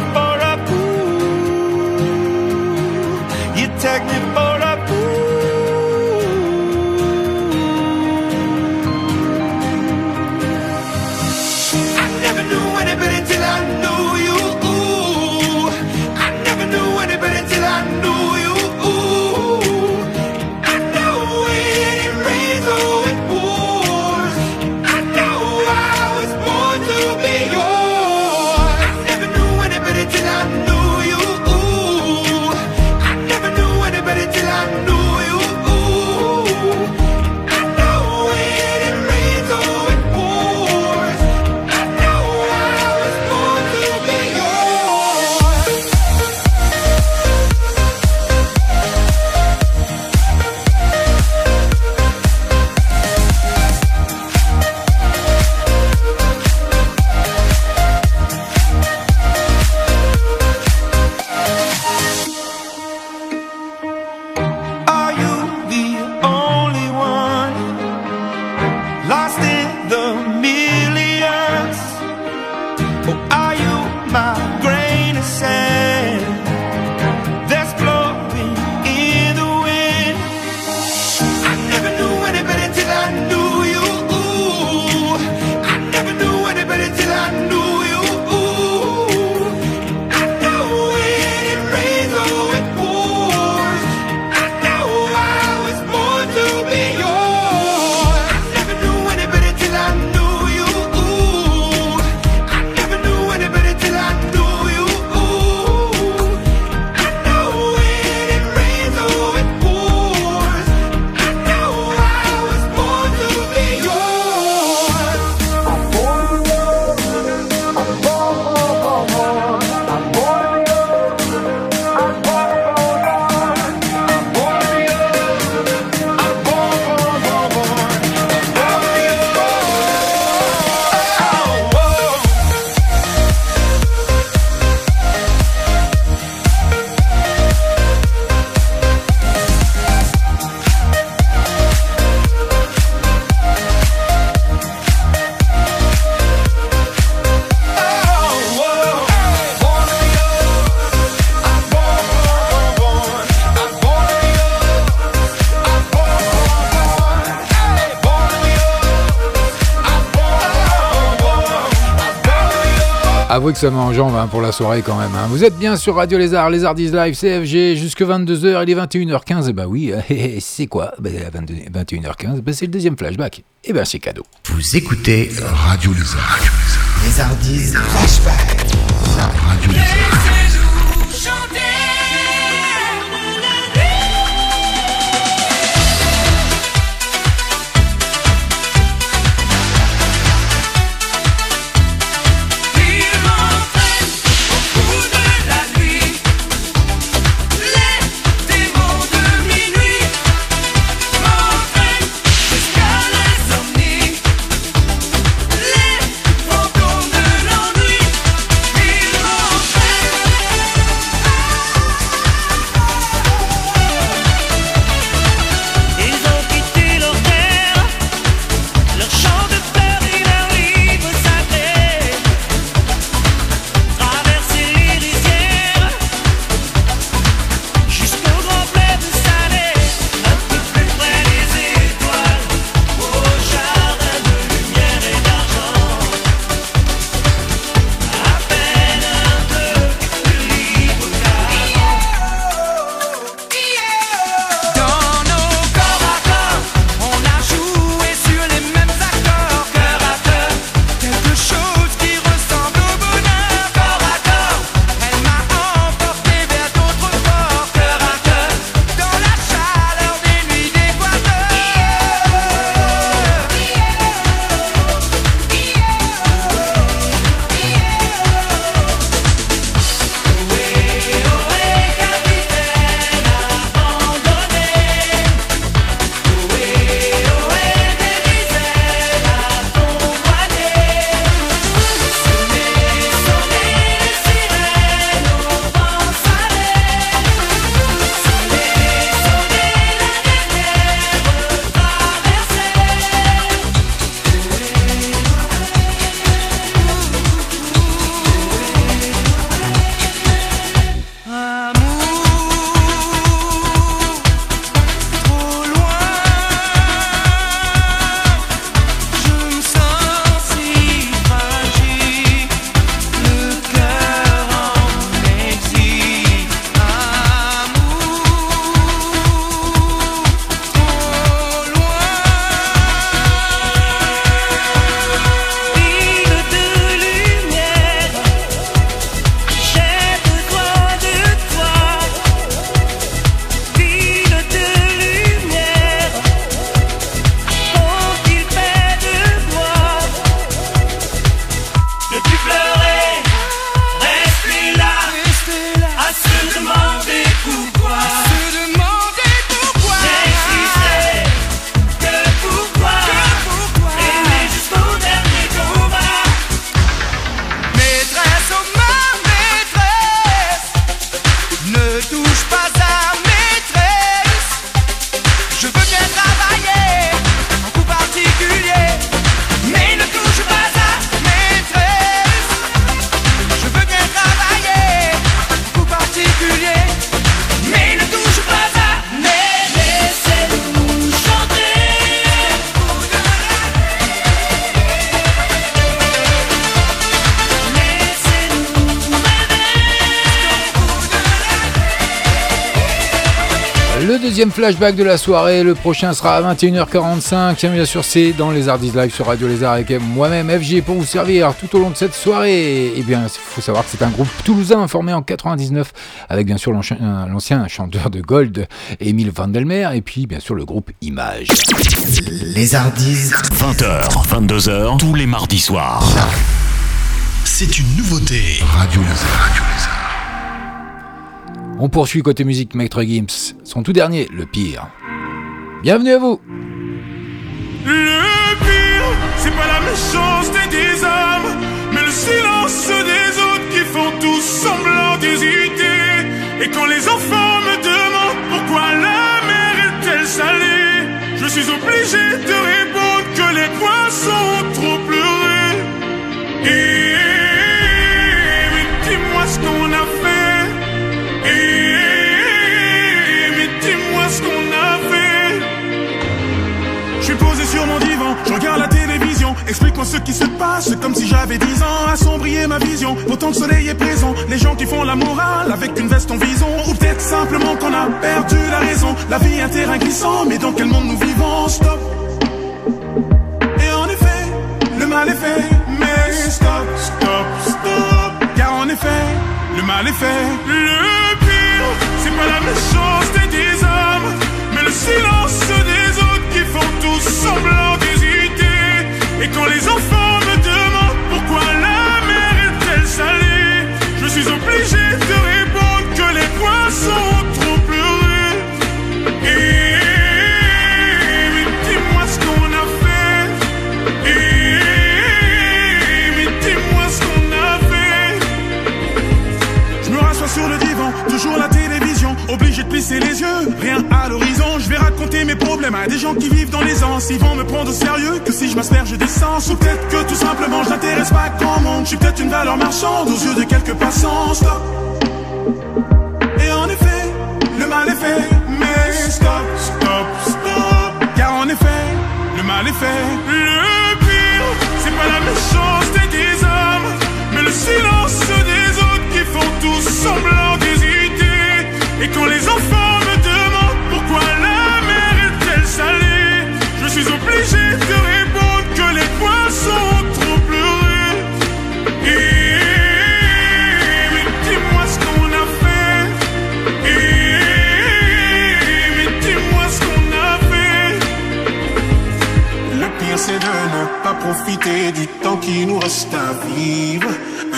que ça m'enjambe hein, pour la soirée quand même. Hein. Vous êtes bien sur Radio Lézard, Lézardise Live, CFG, jusque 22h, il est 21h15. Et bah oui, euh, [LAUGHS] eh, eh, c'est quoi? Ben, 21h15, bah, ben, c'est le deuxième flashback. Et ben bah, c'est cadeau. Vous écoutez Radio Lézard. Lézardise Flashback. Radio Lézard. Deuxième flashback de la soirée, le prochain sera à 21h45. Tiens, bien sûr, c'est dans les Artistes Live sur Radio Lézard avec moi-même, FG, pour vous servir tout au long de cette soirée. Eh bien, il faut savoir que c'est un groupe toulousain formé en 99 avec bien sûr l'ancien chanteur de Gold, Émile Vandelmer, et puis bien sûr le groupe Image. Les Hardis. 20h, 22h, tous les mardis soirs. C'est une nouveauté. Radio Lézard. On poursuit côté musique Maître Gims, son tout dernier, le pire. Bienvenue à vous Le pire, c'est pas la méchanceté des hommes, mais le silence des autres qui font tous semblant d'hésiter. Et quand les enfants me demandent pourquoi la mer est-elle salée, je suis obligé de répondre que les poissons ont trop pleuré. Et ce qui se passe, comme si j'avais 10 ans. Assombrir ma vision, autant le soleil est présent. Les gens qui font la morale avec une veste en vison. Ou peut-être simplement qu'on a perdu la raison. La vie est un terrain glissant, mais dans quel monde nous vivons? Stop. Et en effet, le mal est fait. Mais stop, stop, stop. Car en effet, le mal est fait. Le pire, c'est pas la méchanceté des hommes, mais le silence des autres qui font tous semblant. Et quand les enfants me demandent pourquoi la mer est-elle salée, je suis obligé de répondre que les poissons ont trop pleuré. Et dis-moi ce qu'on a fait. Et dis-moi ce qu'on a fait. Je me rassois sur le divan, toujours la télévision, obligé de plisser les yeux, rien à l'horizon. Mes problèmes à des gens qui vivent dans les ans. Ils vont me prendre au sérieux que si je m'asperge d'essence, ou peut-être que tout simplement je n'intéresse pas grand monde. Je suis peut-être une valeur marchande aux yeux de quelques passants. Stop. Et en effet, le mal est fait, mais stop, stop, stop. Car en effet, le mal est fait. Le pire, c'est pas la méchanceté des hommes, mais le silence des autres qui font tous semblant d'hésiter. Et quand les pas profiter du temps qui nous reste à vivre.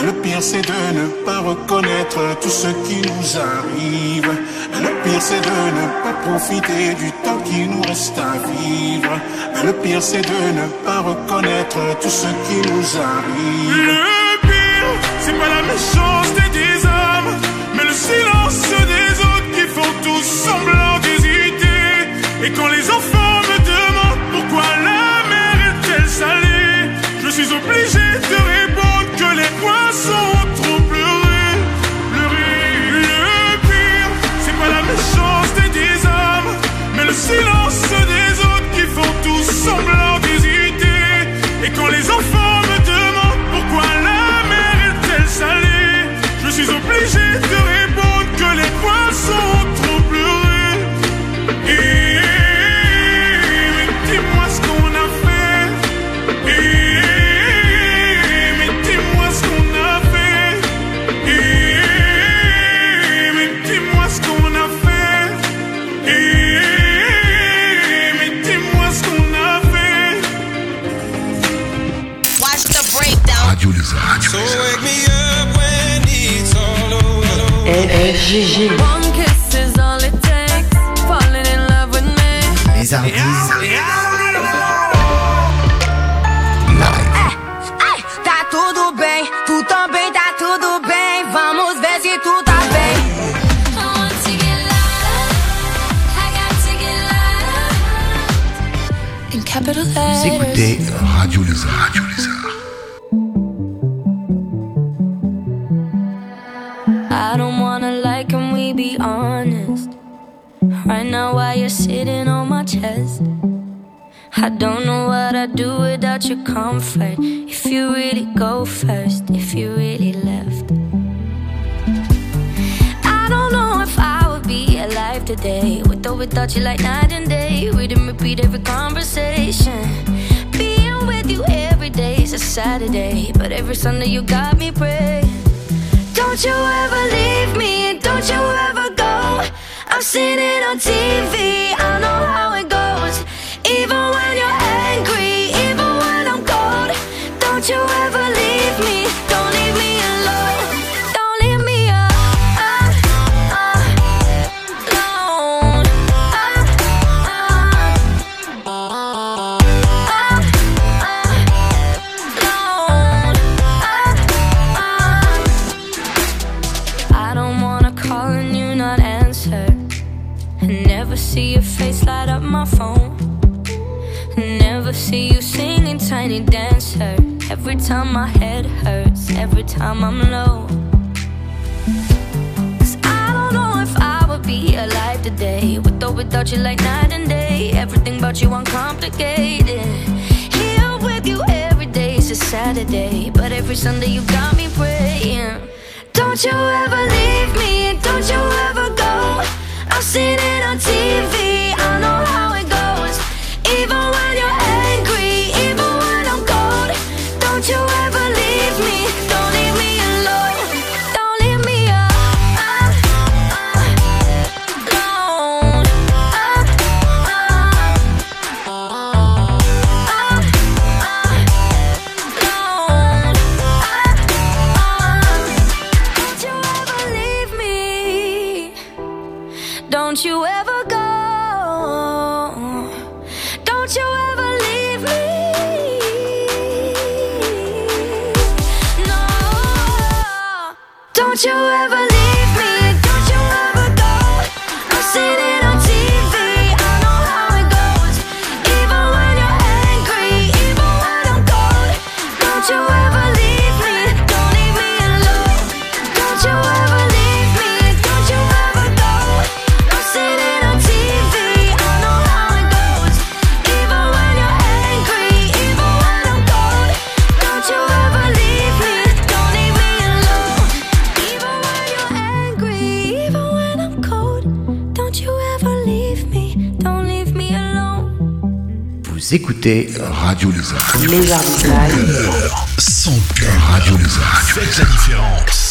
Le pire c'est de ne pas reconnaître tout ce qui nous arrive. Le pire c'est de ne pas profiter du temps qui nous reste à vivre. Le pire c'est de ne pas reconnaître tout ce qui nous arrive. Le pire, c'est pas la méchanceté des hommes, mais le silence des autres qui font tous semblant d'hésiter. Et quand les enfants suis obligé without you, like night and day. Read and repeat every conversation. Being with you every day is a Saturday, but every Sunday you got me praying. Don't you ever leave me, don't you ever go. I've seen it Vous écoutez Radio Lézard. Lézard Design. Son cœur Radio Lézard. Faites la différence.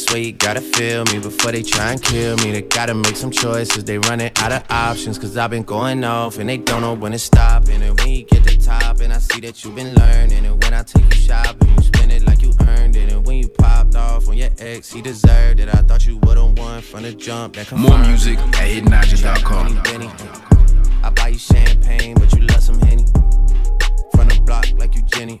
Swear you gotta feel me before they try and kill me. They gotta make some choices. They running out of options. Cause I've been going off and they don't know when to stop. And when you get to top, and I see that you've been learning. And when I take you shopping, you spend it like you earned it. And when you popped off on your ex, he deserved it. I thought you would've won from the jump. That More music at hiddenagent.com. I buy you champagne, but you love some Henny. From the block like you Jenny.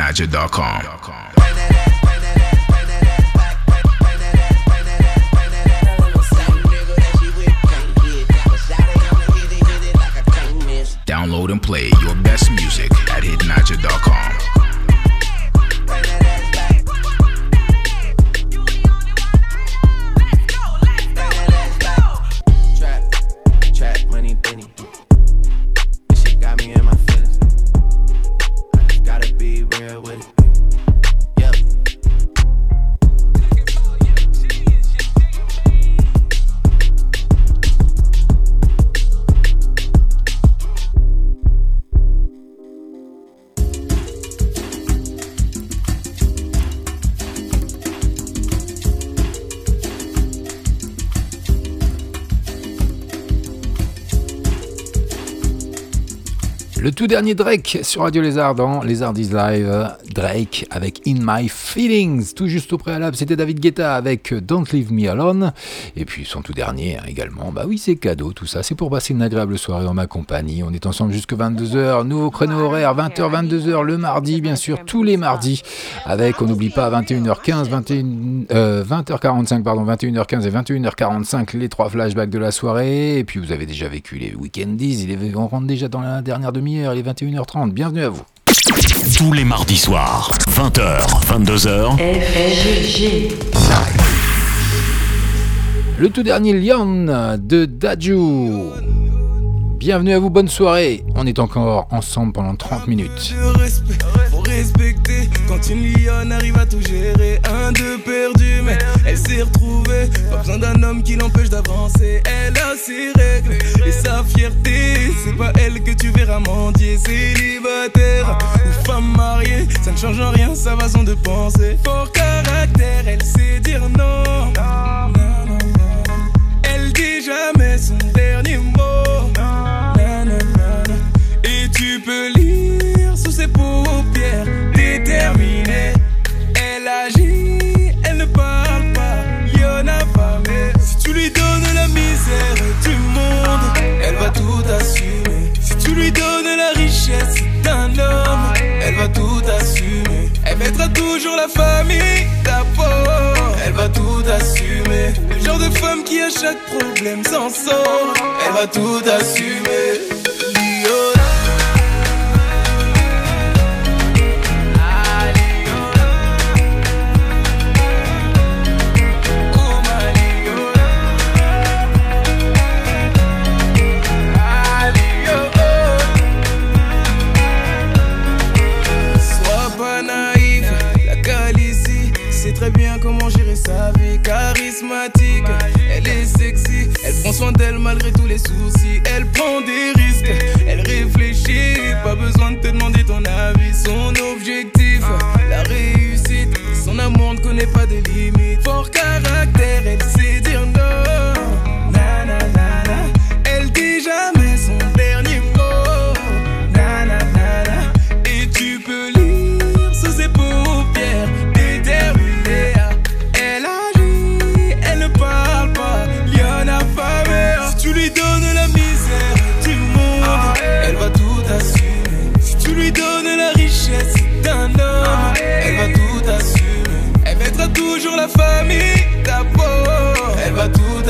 NigerNiger.com. Download and play your best music at HidNiger.com. Le tout dernier Drake sur Radio Lézard dans Lézard is Live. Drake avec In My Feelings. Tout juste au préalable, c'était David Guetta avec Don't Leave Me Alone. Et puis son tout dernier hein, également. Bah oui, c'est cadeau, tout ça. C'est pour passer une agréable soirée en ma compagnie. On est ensemble jusque 22h. Nouveau créneau horaire, 20h, 22h le mardi, bien sûr, tous les mardis. Avec, on n'oublie pas, 21h15, 21, euh, 20h45, pardon, 21h15 et 21h45, les trois flashbacks de la soirée. Et puis vous avez déjà vécu les week-endies. On rentre déjà dans la dernière il est 21h30. Bienvenue à vous. Tous les mardis soirs, 20h, 22h. Le tout dernier Lyon de Daju. Bienvenue à vous, bonne soirée. On est encore ensemble pendant 30 minutes. Le respect, faut respecter quand une lionne arrive à tout gérer. Un, deux perdu, mais elle s'est retrouvée. Pas besoin d'un homme qui l'empêche d'avancer. Elle a ses règles et sa fierté. C'est pas elle que tu verras mendier. Célibataire ou femme mariée, ça ne change en rien sa façon de penser. Fort caractère, elle sait dire non. Elle dit jamais son dernier mot. Homme, elle va tout assumer. Elle mettra toujours la famille d'abord, elle va tout assumer. Le genre de femme qui à chaque problème s'en sort, elle va tout assumer. D'elle malgré tous les soucis. Elle prend des risques, elle réfléchit, pas besoin de te demander ton avis. Son objectif, la réussite, son amour ne connaît pas de limites. Fort caractère, elle sait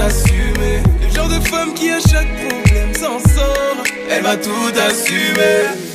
Le genre de femme qui à chaque problème s'en sort, elle va tout assumer.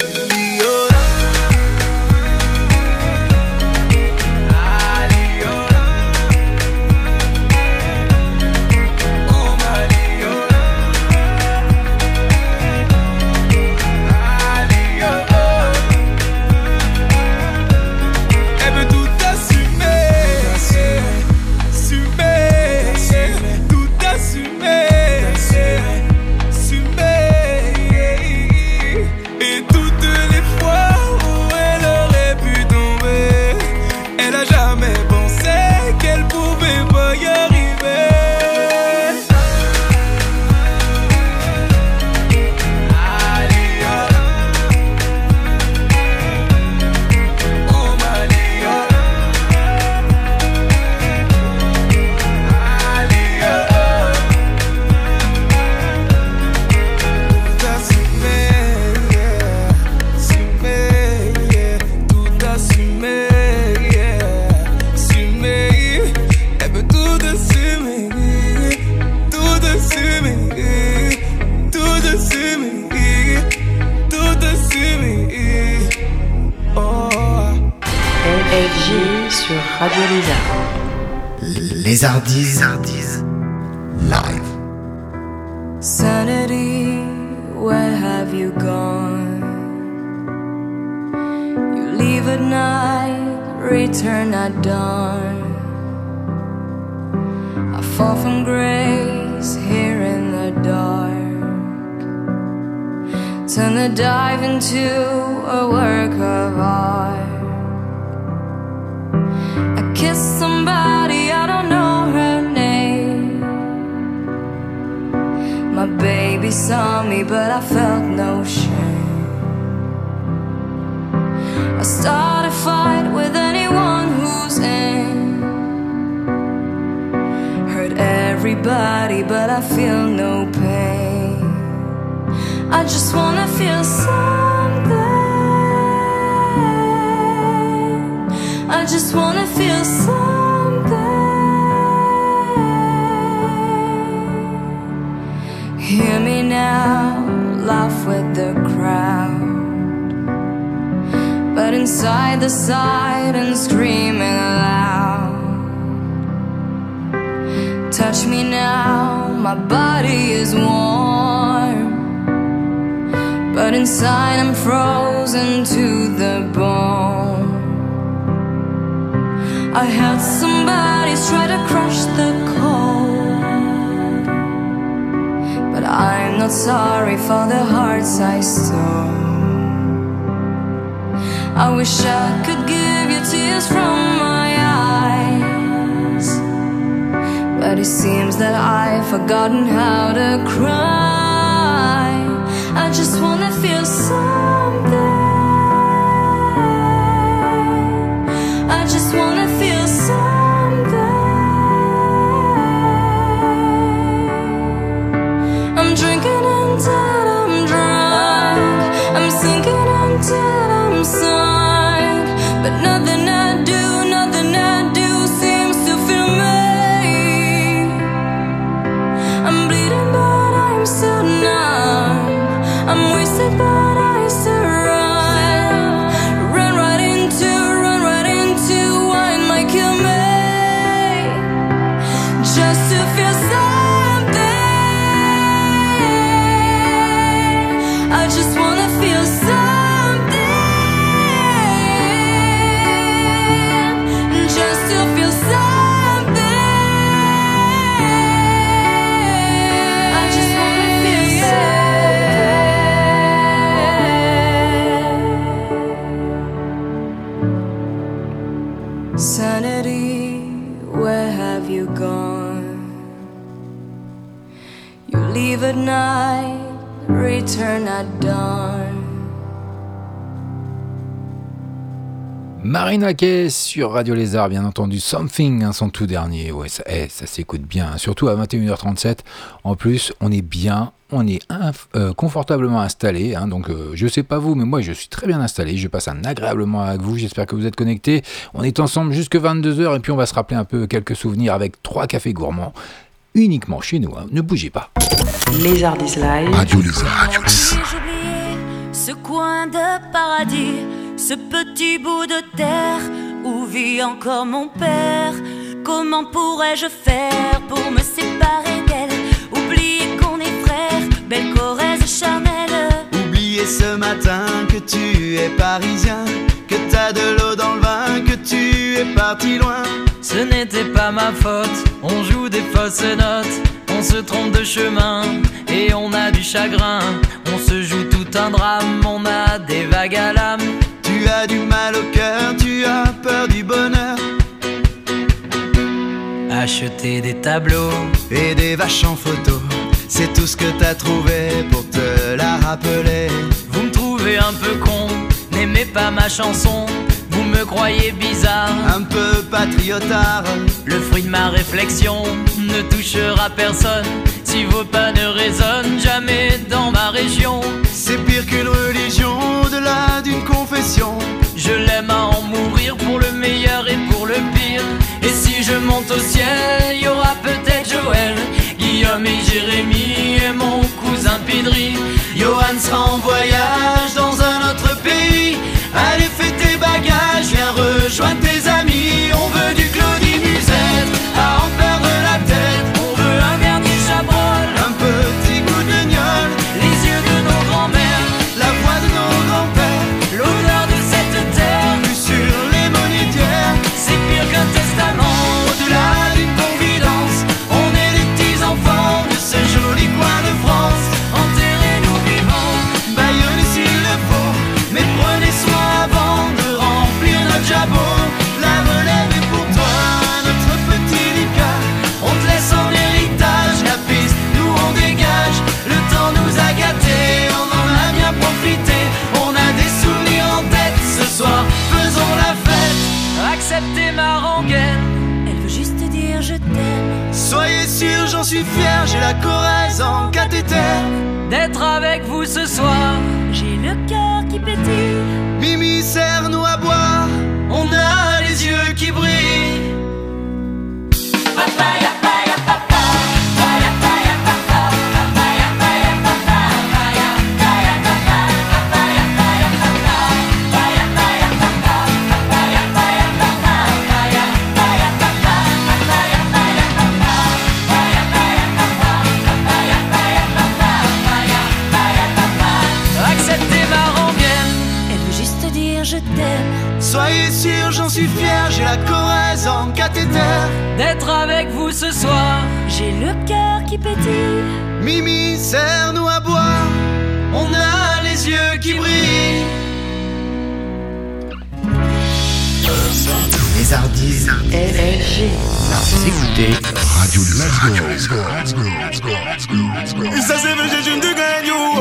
Lézard. Les Hardies. Live. Sanity, where have you gone? You leave at night, return at dawn. I fall from grace here in the dark. Turn the dive into a work of art. Saw me, but I felt no shame. I start a fight with anyone who's in. Hurt everybody, but I feel no pain. I just wanna feel something. I just wanna feel something. But inside the silence, screaming loud. Touch me now, my body is warm. But inside I'm frozen to the bone. I heard somebody's try to crush the cold. But I'm not sorry for the hearts I stole. I wish I could give you tears from my eyes. But it seems that I've forgotten how to cry. I just wanna feel something. Marina Kaye sur Radio Lézard, bien entendu. Something, hein, son tout dernier. Ouais, ça, eh, ça s'écoute bien. hein. Surtout à 21h37. En plus, on est bien, on est inf- euh, confortablement installé. hein. donc, euh, je sais pas vous, mais moi, je suis très bien installé. Je passe un agréable moment avec vous. J'espère que vous êtes connectés. On est ensemble jusque 22h. Et puis, on va se rappeler un peu quelques souvenirs avec trois cafés gourmands. Uniquement chez nous. hein. Ne bougez pas. Lézardis Live. Radio Lézard. Radio Lézard. ce coin de paradis, ce petit bout de terre où vit encore mon père. Comment pourrais-je faire pour me séparer d'elle? Oublier qu'on est frères, belle Corrèze charnelle. Oublier ce matin que tu es parisien, que t'as de l'eau dans le vin, que tu es parti loin. Ce n'était pas ma faute, on joue des fausses notes, on se trompe de chemin et on a du chagrin. On se joue tout un drame, on a des vagues à l'âme. Tu as du mal au cœur, tu as peur du bonheur. Acheter des tableaux et des vaches en photo, c'est tout ce que t'as trouvé pour te la rappeler. Vous me trouvez un peu con, n'aimez pas ma chanson. Vous me croyez bizarre, un peu patriotard. Le fruit de ma réflexion ne touchera personne. Si vos pas ne résonnent jamais dans ma région, c'est pire qu'une religion, au-delà d'une confession. Je l'aime à en mourir pour le meilleur et pour le pire. Et si je monte au ciel, y aura peut-être Joël, Guillaume et Jérémy et mon cousin Pidri. Johan sera en voyage dans un autre pays. Allez, fais tes bagages, viens rejoindre tes amis. On veut du Claudie Musette, à en perdre la tête. accepter ma. Elle veut juste dire je t'aime. Soyez sûr, j'en suis fier, j'ai la Corrèze en cathéter. D'être avec vous ce soir, j'ai le cœur qui pétille. Mimi, serre-nous à boire, on a les yeux qui brillent. Nous à on a les yeux qui brillent. Les hardises. LLG. Écoutez Radio Let's go, let's go, let's. Et ça, c'est le du gagnant.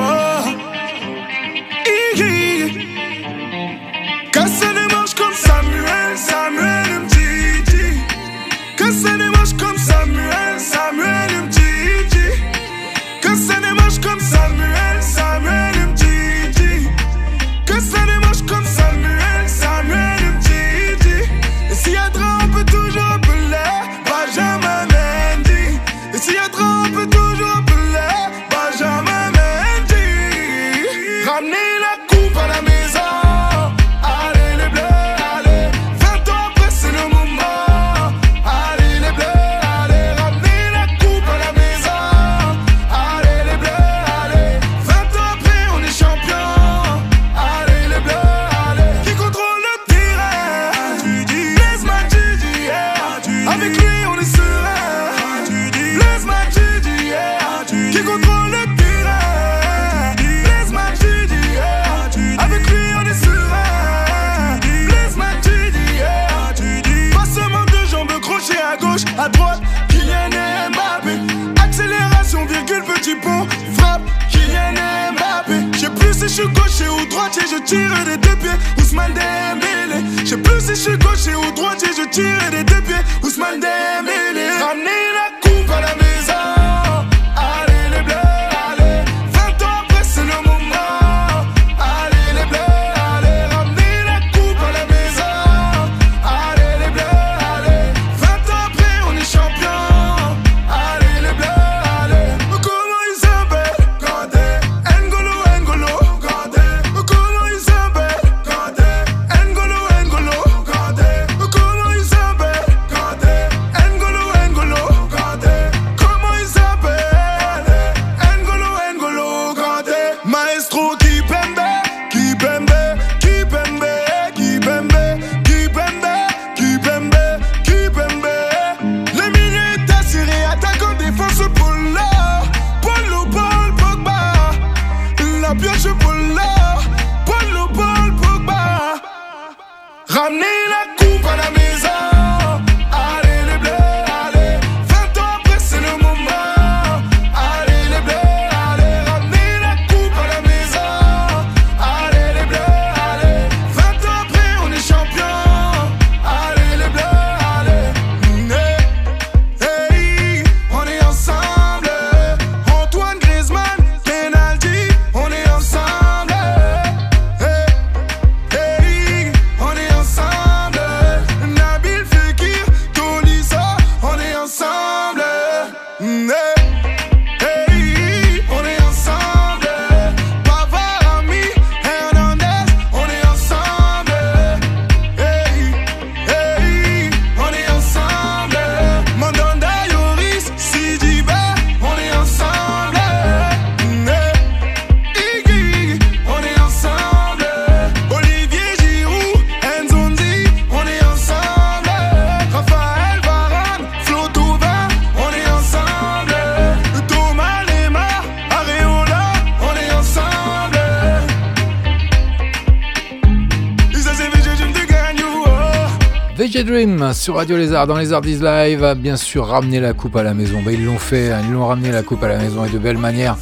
sur Radio Lézard dans Les Lézardise Live. Bien sûr, ramener la coupe à la maison. Ben, ils l'ont fait, hein. ils l'ont ramené la coupe à la maison et de belle manière.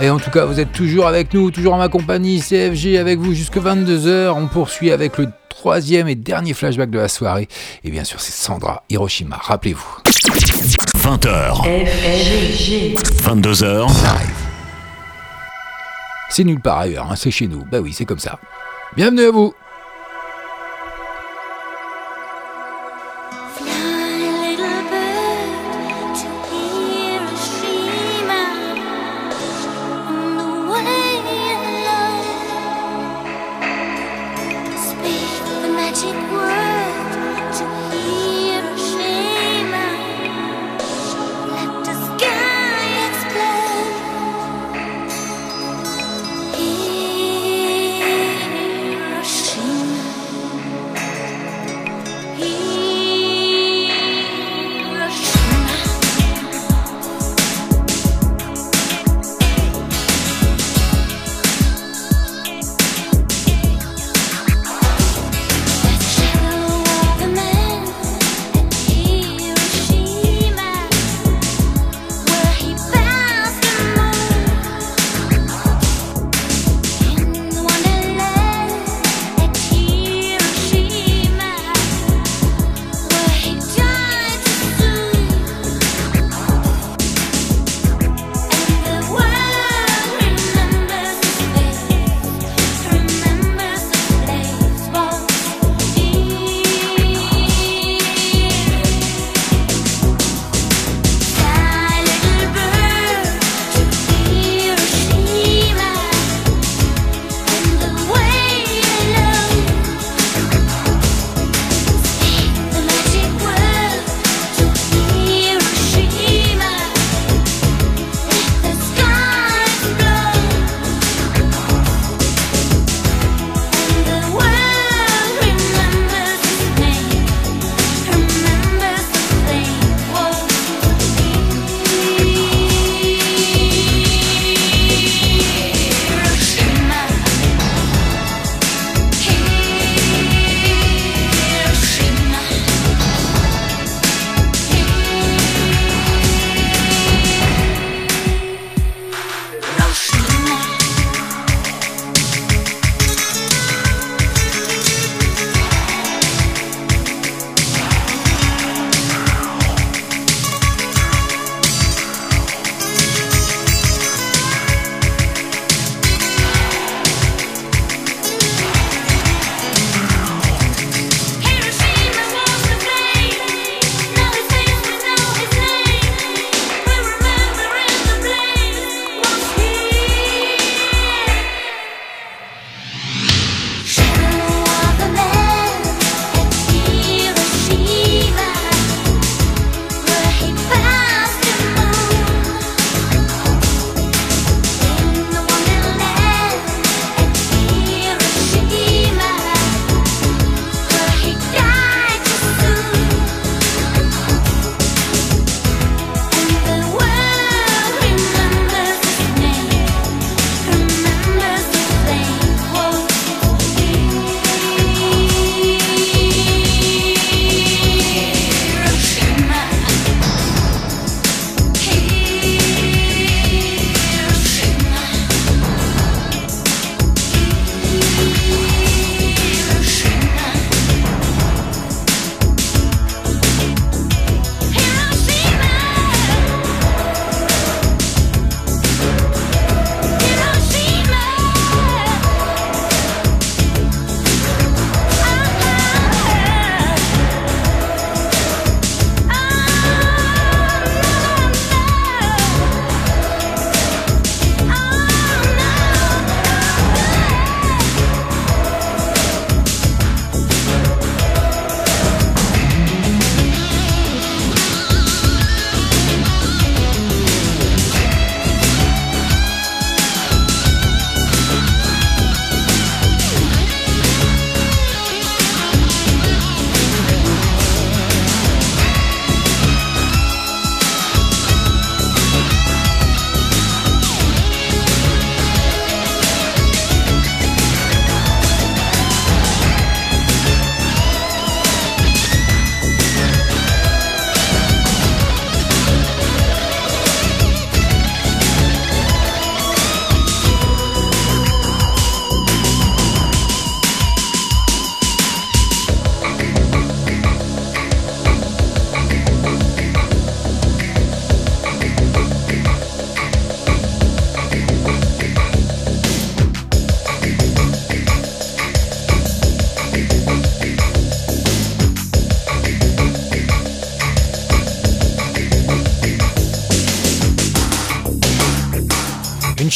Et en tout cas, vous êtes toujours avec nous, toujours en ma compagnie. CFG avec vous jusque 22h. On poursuit avec le troisième et dernier flashback de la soirée. Et bien sûr, c'est Sandra Hiroshima. Rappelez-vous. 20h. 22h. C'est nulle part ailleurs, hein, c'est chez nous. Ben oui, c'est comme ça. Bienvenue à vous.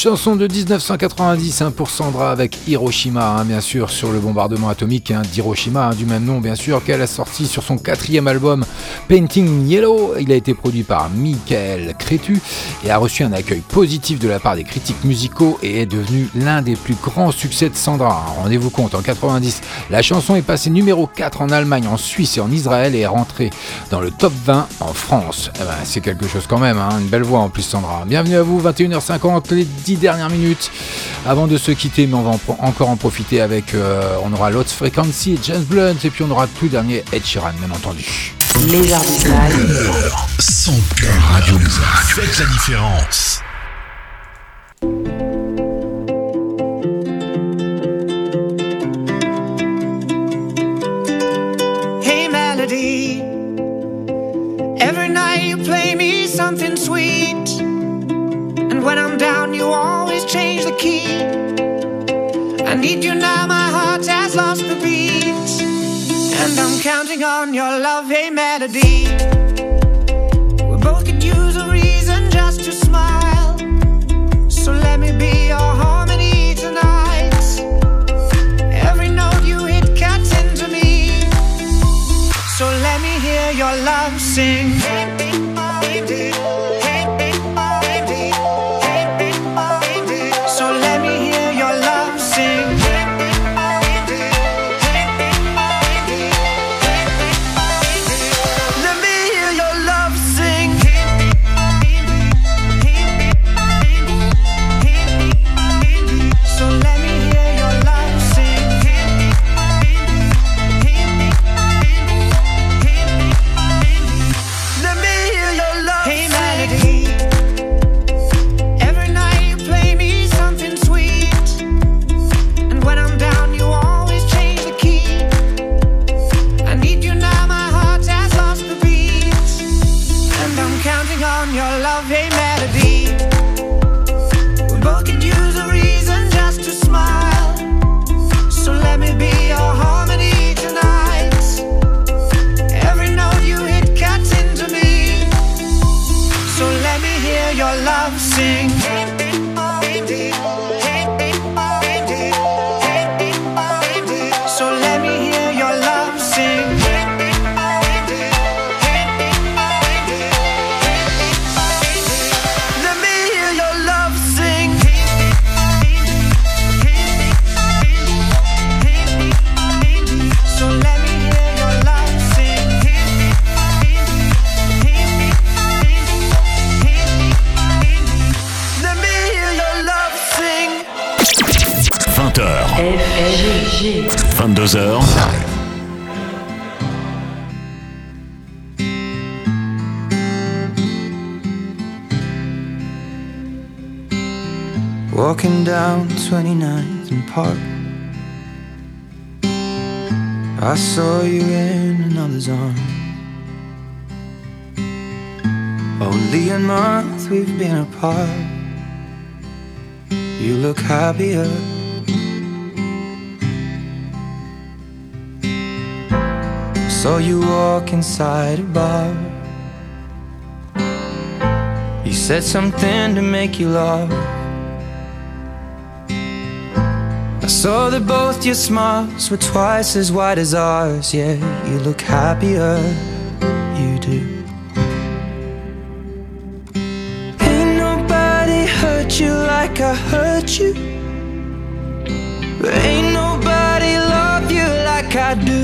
Chanson de 1990 hein, pour Sandra avec Hiroshima, hein, bien sûr, sur le bombardement atomique hein, d'Hiroshima, du même nom, bien sûr, qu'elle a sorti sur son quatrième album Painting Yellow. Il a été produit par Michael Crétu et a reçu un accueil positif de la part des critiques musicaux et est devenu l'un des plus grands succès de Sandra. Rendez-vous compte, en 90, la chanson est passée numéro 4 en Allemagne, en Suisse et en Israël et est rentrée dans le top 20 en France. Eh ben, c'est quelque chose quand même, hein, une belle voix en plus Sandra. Bienvenue à vous, 21h50, les 10 dernières minutes avant de se quitter, mais on va encore en profiter avec, euh, on aura Lots Frequency, James Blunt et puis on aura tout dernier Ed Sheeran, bien entendu. Les Ardis Live. Son cœur Radio Lézard. Faites la différence. Hey melody, every night you play me something sweet. And when I'm down, you always change the key. I need you now, my counting on your love, hey melody. We both could use a reason just to smile. So let me be your harmony tonight. Every note you hit cuts into me. So let me hear your love sing. Your love sing. Walking down 29th and Park. I saw you in another's arms. Only a month we've been apart. You look happier. Saw you walk inside a bar. You said something to make you laugh. Saw that both your smiles were twice as wide as ours. Yeah, you look happier, you do. Ain't nobody hurt you like I hurt you. Ain't nobody love you like I do.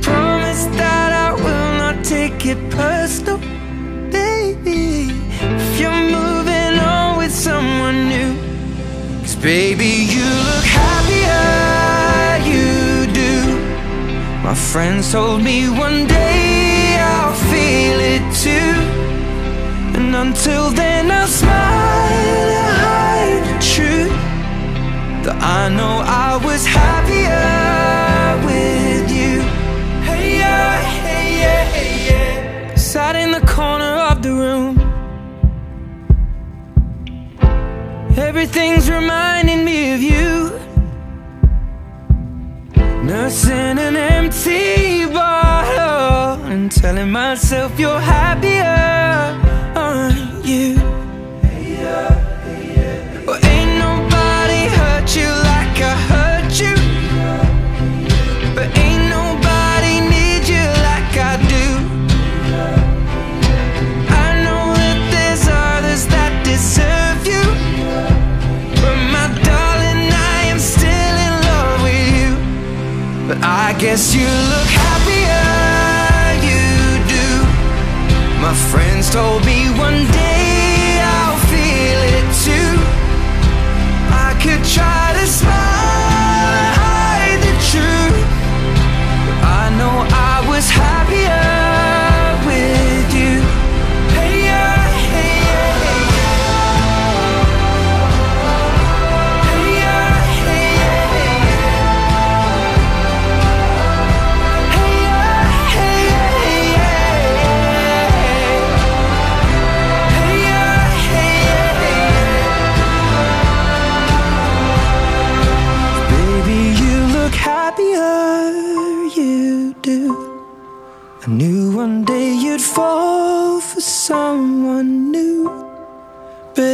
Promise that I will not take it personal, baby. If you're moving on with someone new. Baby, you look happier, you do. My friends told me one day I'll feel it too. And until then, I'll smile and hide the truth. That I know I was happier with you. Hey, yeah, hey, yeah, hey, yeah. Sat in the corner of the room. Everything's reminding me of you. Nursing an empty bottle and telling myself you're happier, aren't you? Well, ain't nobody hurt you like guess you look happier, you do. My friends told me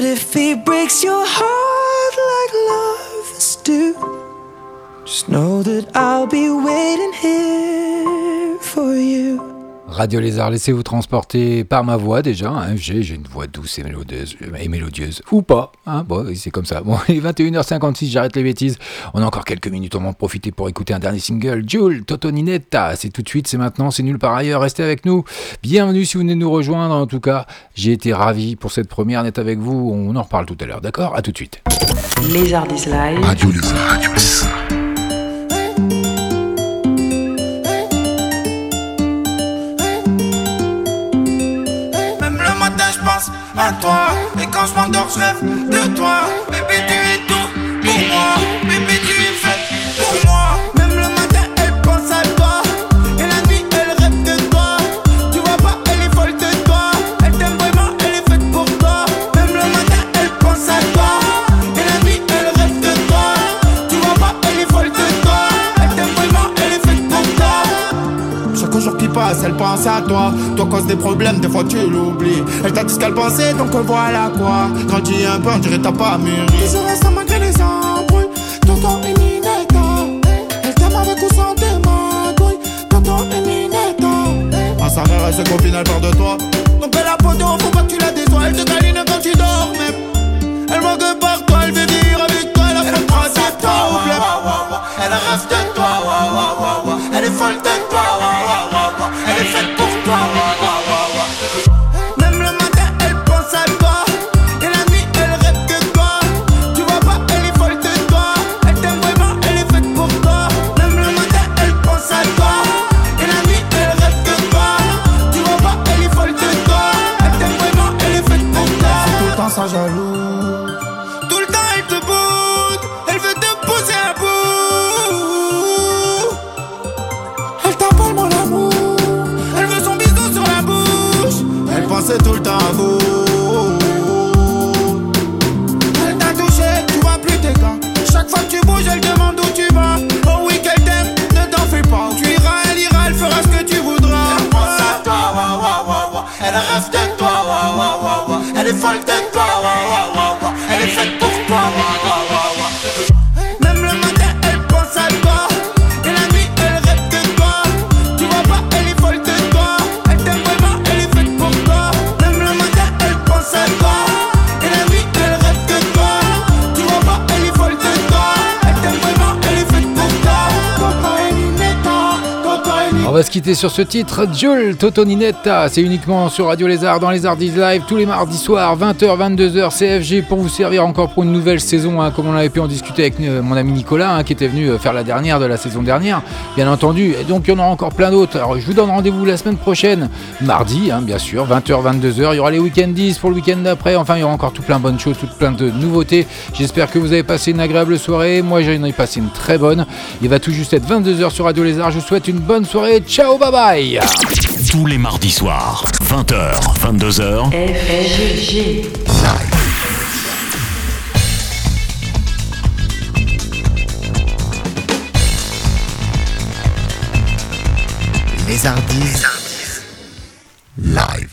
if he breaks your heart like lovers do, just know that I'll be waiting here for you. Radio Lézard, laissez-vous transporter par ma voix déjà. hein. J'ai j'ai une voix douce et mélodieuse, et mélodieuse. Ou pas. hein. Bon, c'est comme ça. Bon, il est 21h56, j'arrête les bêtises. On a encore quelques minutes, on va en profiter pour écouter un dernier single. Jules, Totoninetta. C'est tout de suite, c'est maintenant, c'est nulle part ailleurs. Restez avec nous. Bienvenue si vous venez de nous rejoindre. En tout cas, j'ai été ravi pour cette première net avec vous. On en reparle tout à l'heure, d'accord? À tout de suite. Lézardis Live. Radio Lézard. Radio Lézard. Je m'endors, je rêve de toi. Bébé, pense à toi. Toi cause des problèmes, des fois tu l'oublies. Elle t'a dit ce qu'elle pensait, donc voilà quoi. Grandis un peu, on dirait t'as pas mûri. Je reste malgré les embrouilles. Tonton et Ninetta. Elle t'aime avec ou sans tes magouilles. Tonton et Ninetta. À sa mère, elle se copine, elle peur de toi. Donc elle a poteau, faut pas que tu la déçois. Elle te câline quand tu dors, même. Elle manque par toi, elle veut vivre avec toi. Elle a fait le toi. Elle rêve de toi. Elle est folle de toi, wa. Elle est va se quitter sur ce titre, Jules Totoninetta. C'est uniquement sur Radio Lézard, dans les Live, tous les mardis soirs, 20h, 22h, CFG, pour vous servir encore pour une nouvelle saison, hein, comme on avait pu en discuter avec euh, mon ami Nicolas, hein, qui était venu euh, faire la dernière de la saison dernière, bien entendu. Et donc, il y en aura encore plein d'autres. Alors, je vous donne rendez-vous la semaine prochaine, mardi, hein, bien sûr, 20h, 22h. Il y aura les week-end 10 pour le week-end d'après. Enfin, il y aura encore tout plein de bonnes choses, tout plein de nouveautés. J'espère que vous avez passé une agréable soirée. Moi, j'en ai passé une très bonne. Il va tout juste être 22h sur Radio Lézard. Je vous souhaite une bonne soirée ciao, bye bye. Tous les mardis soirs, 20h, 22h. FFG. Les Ardises. Live.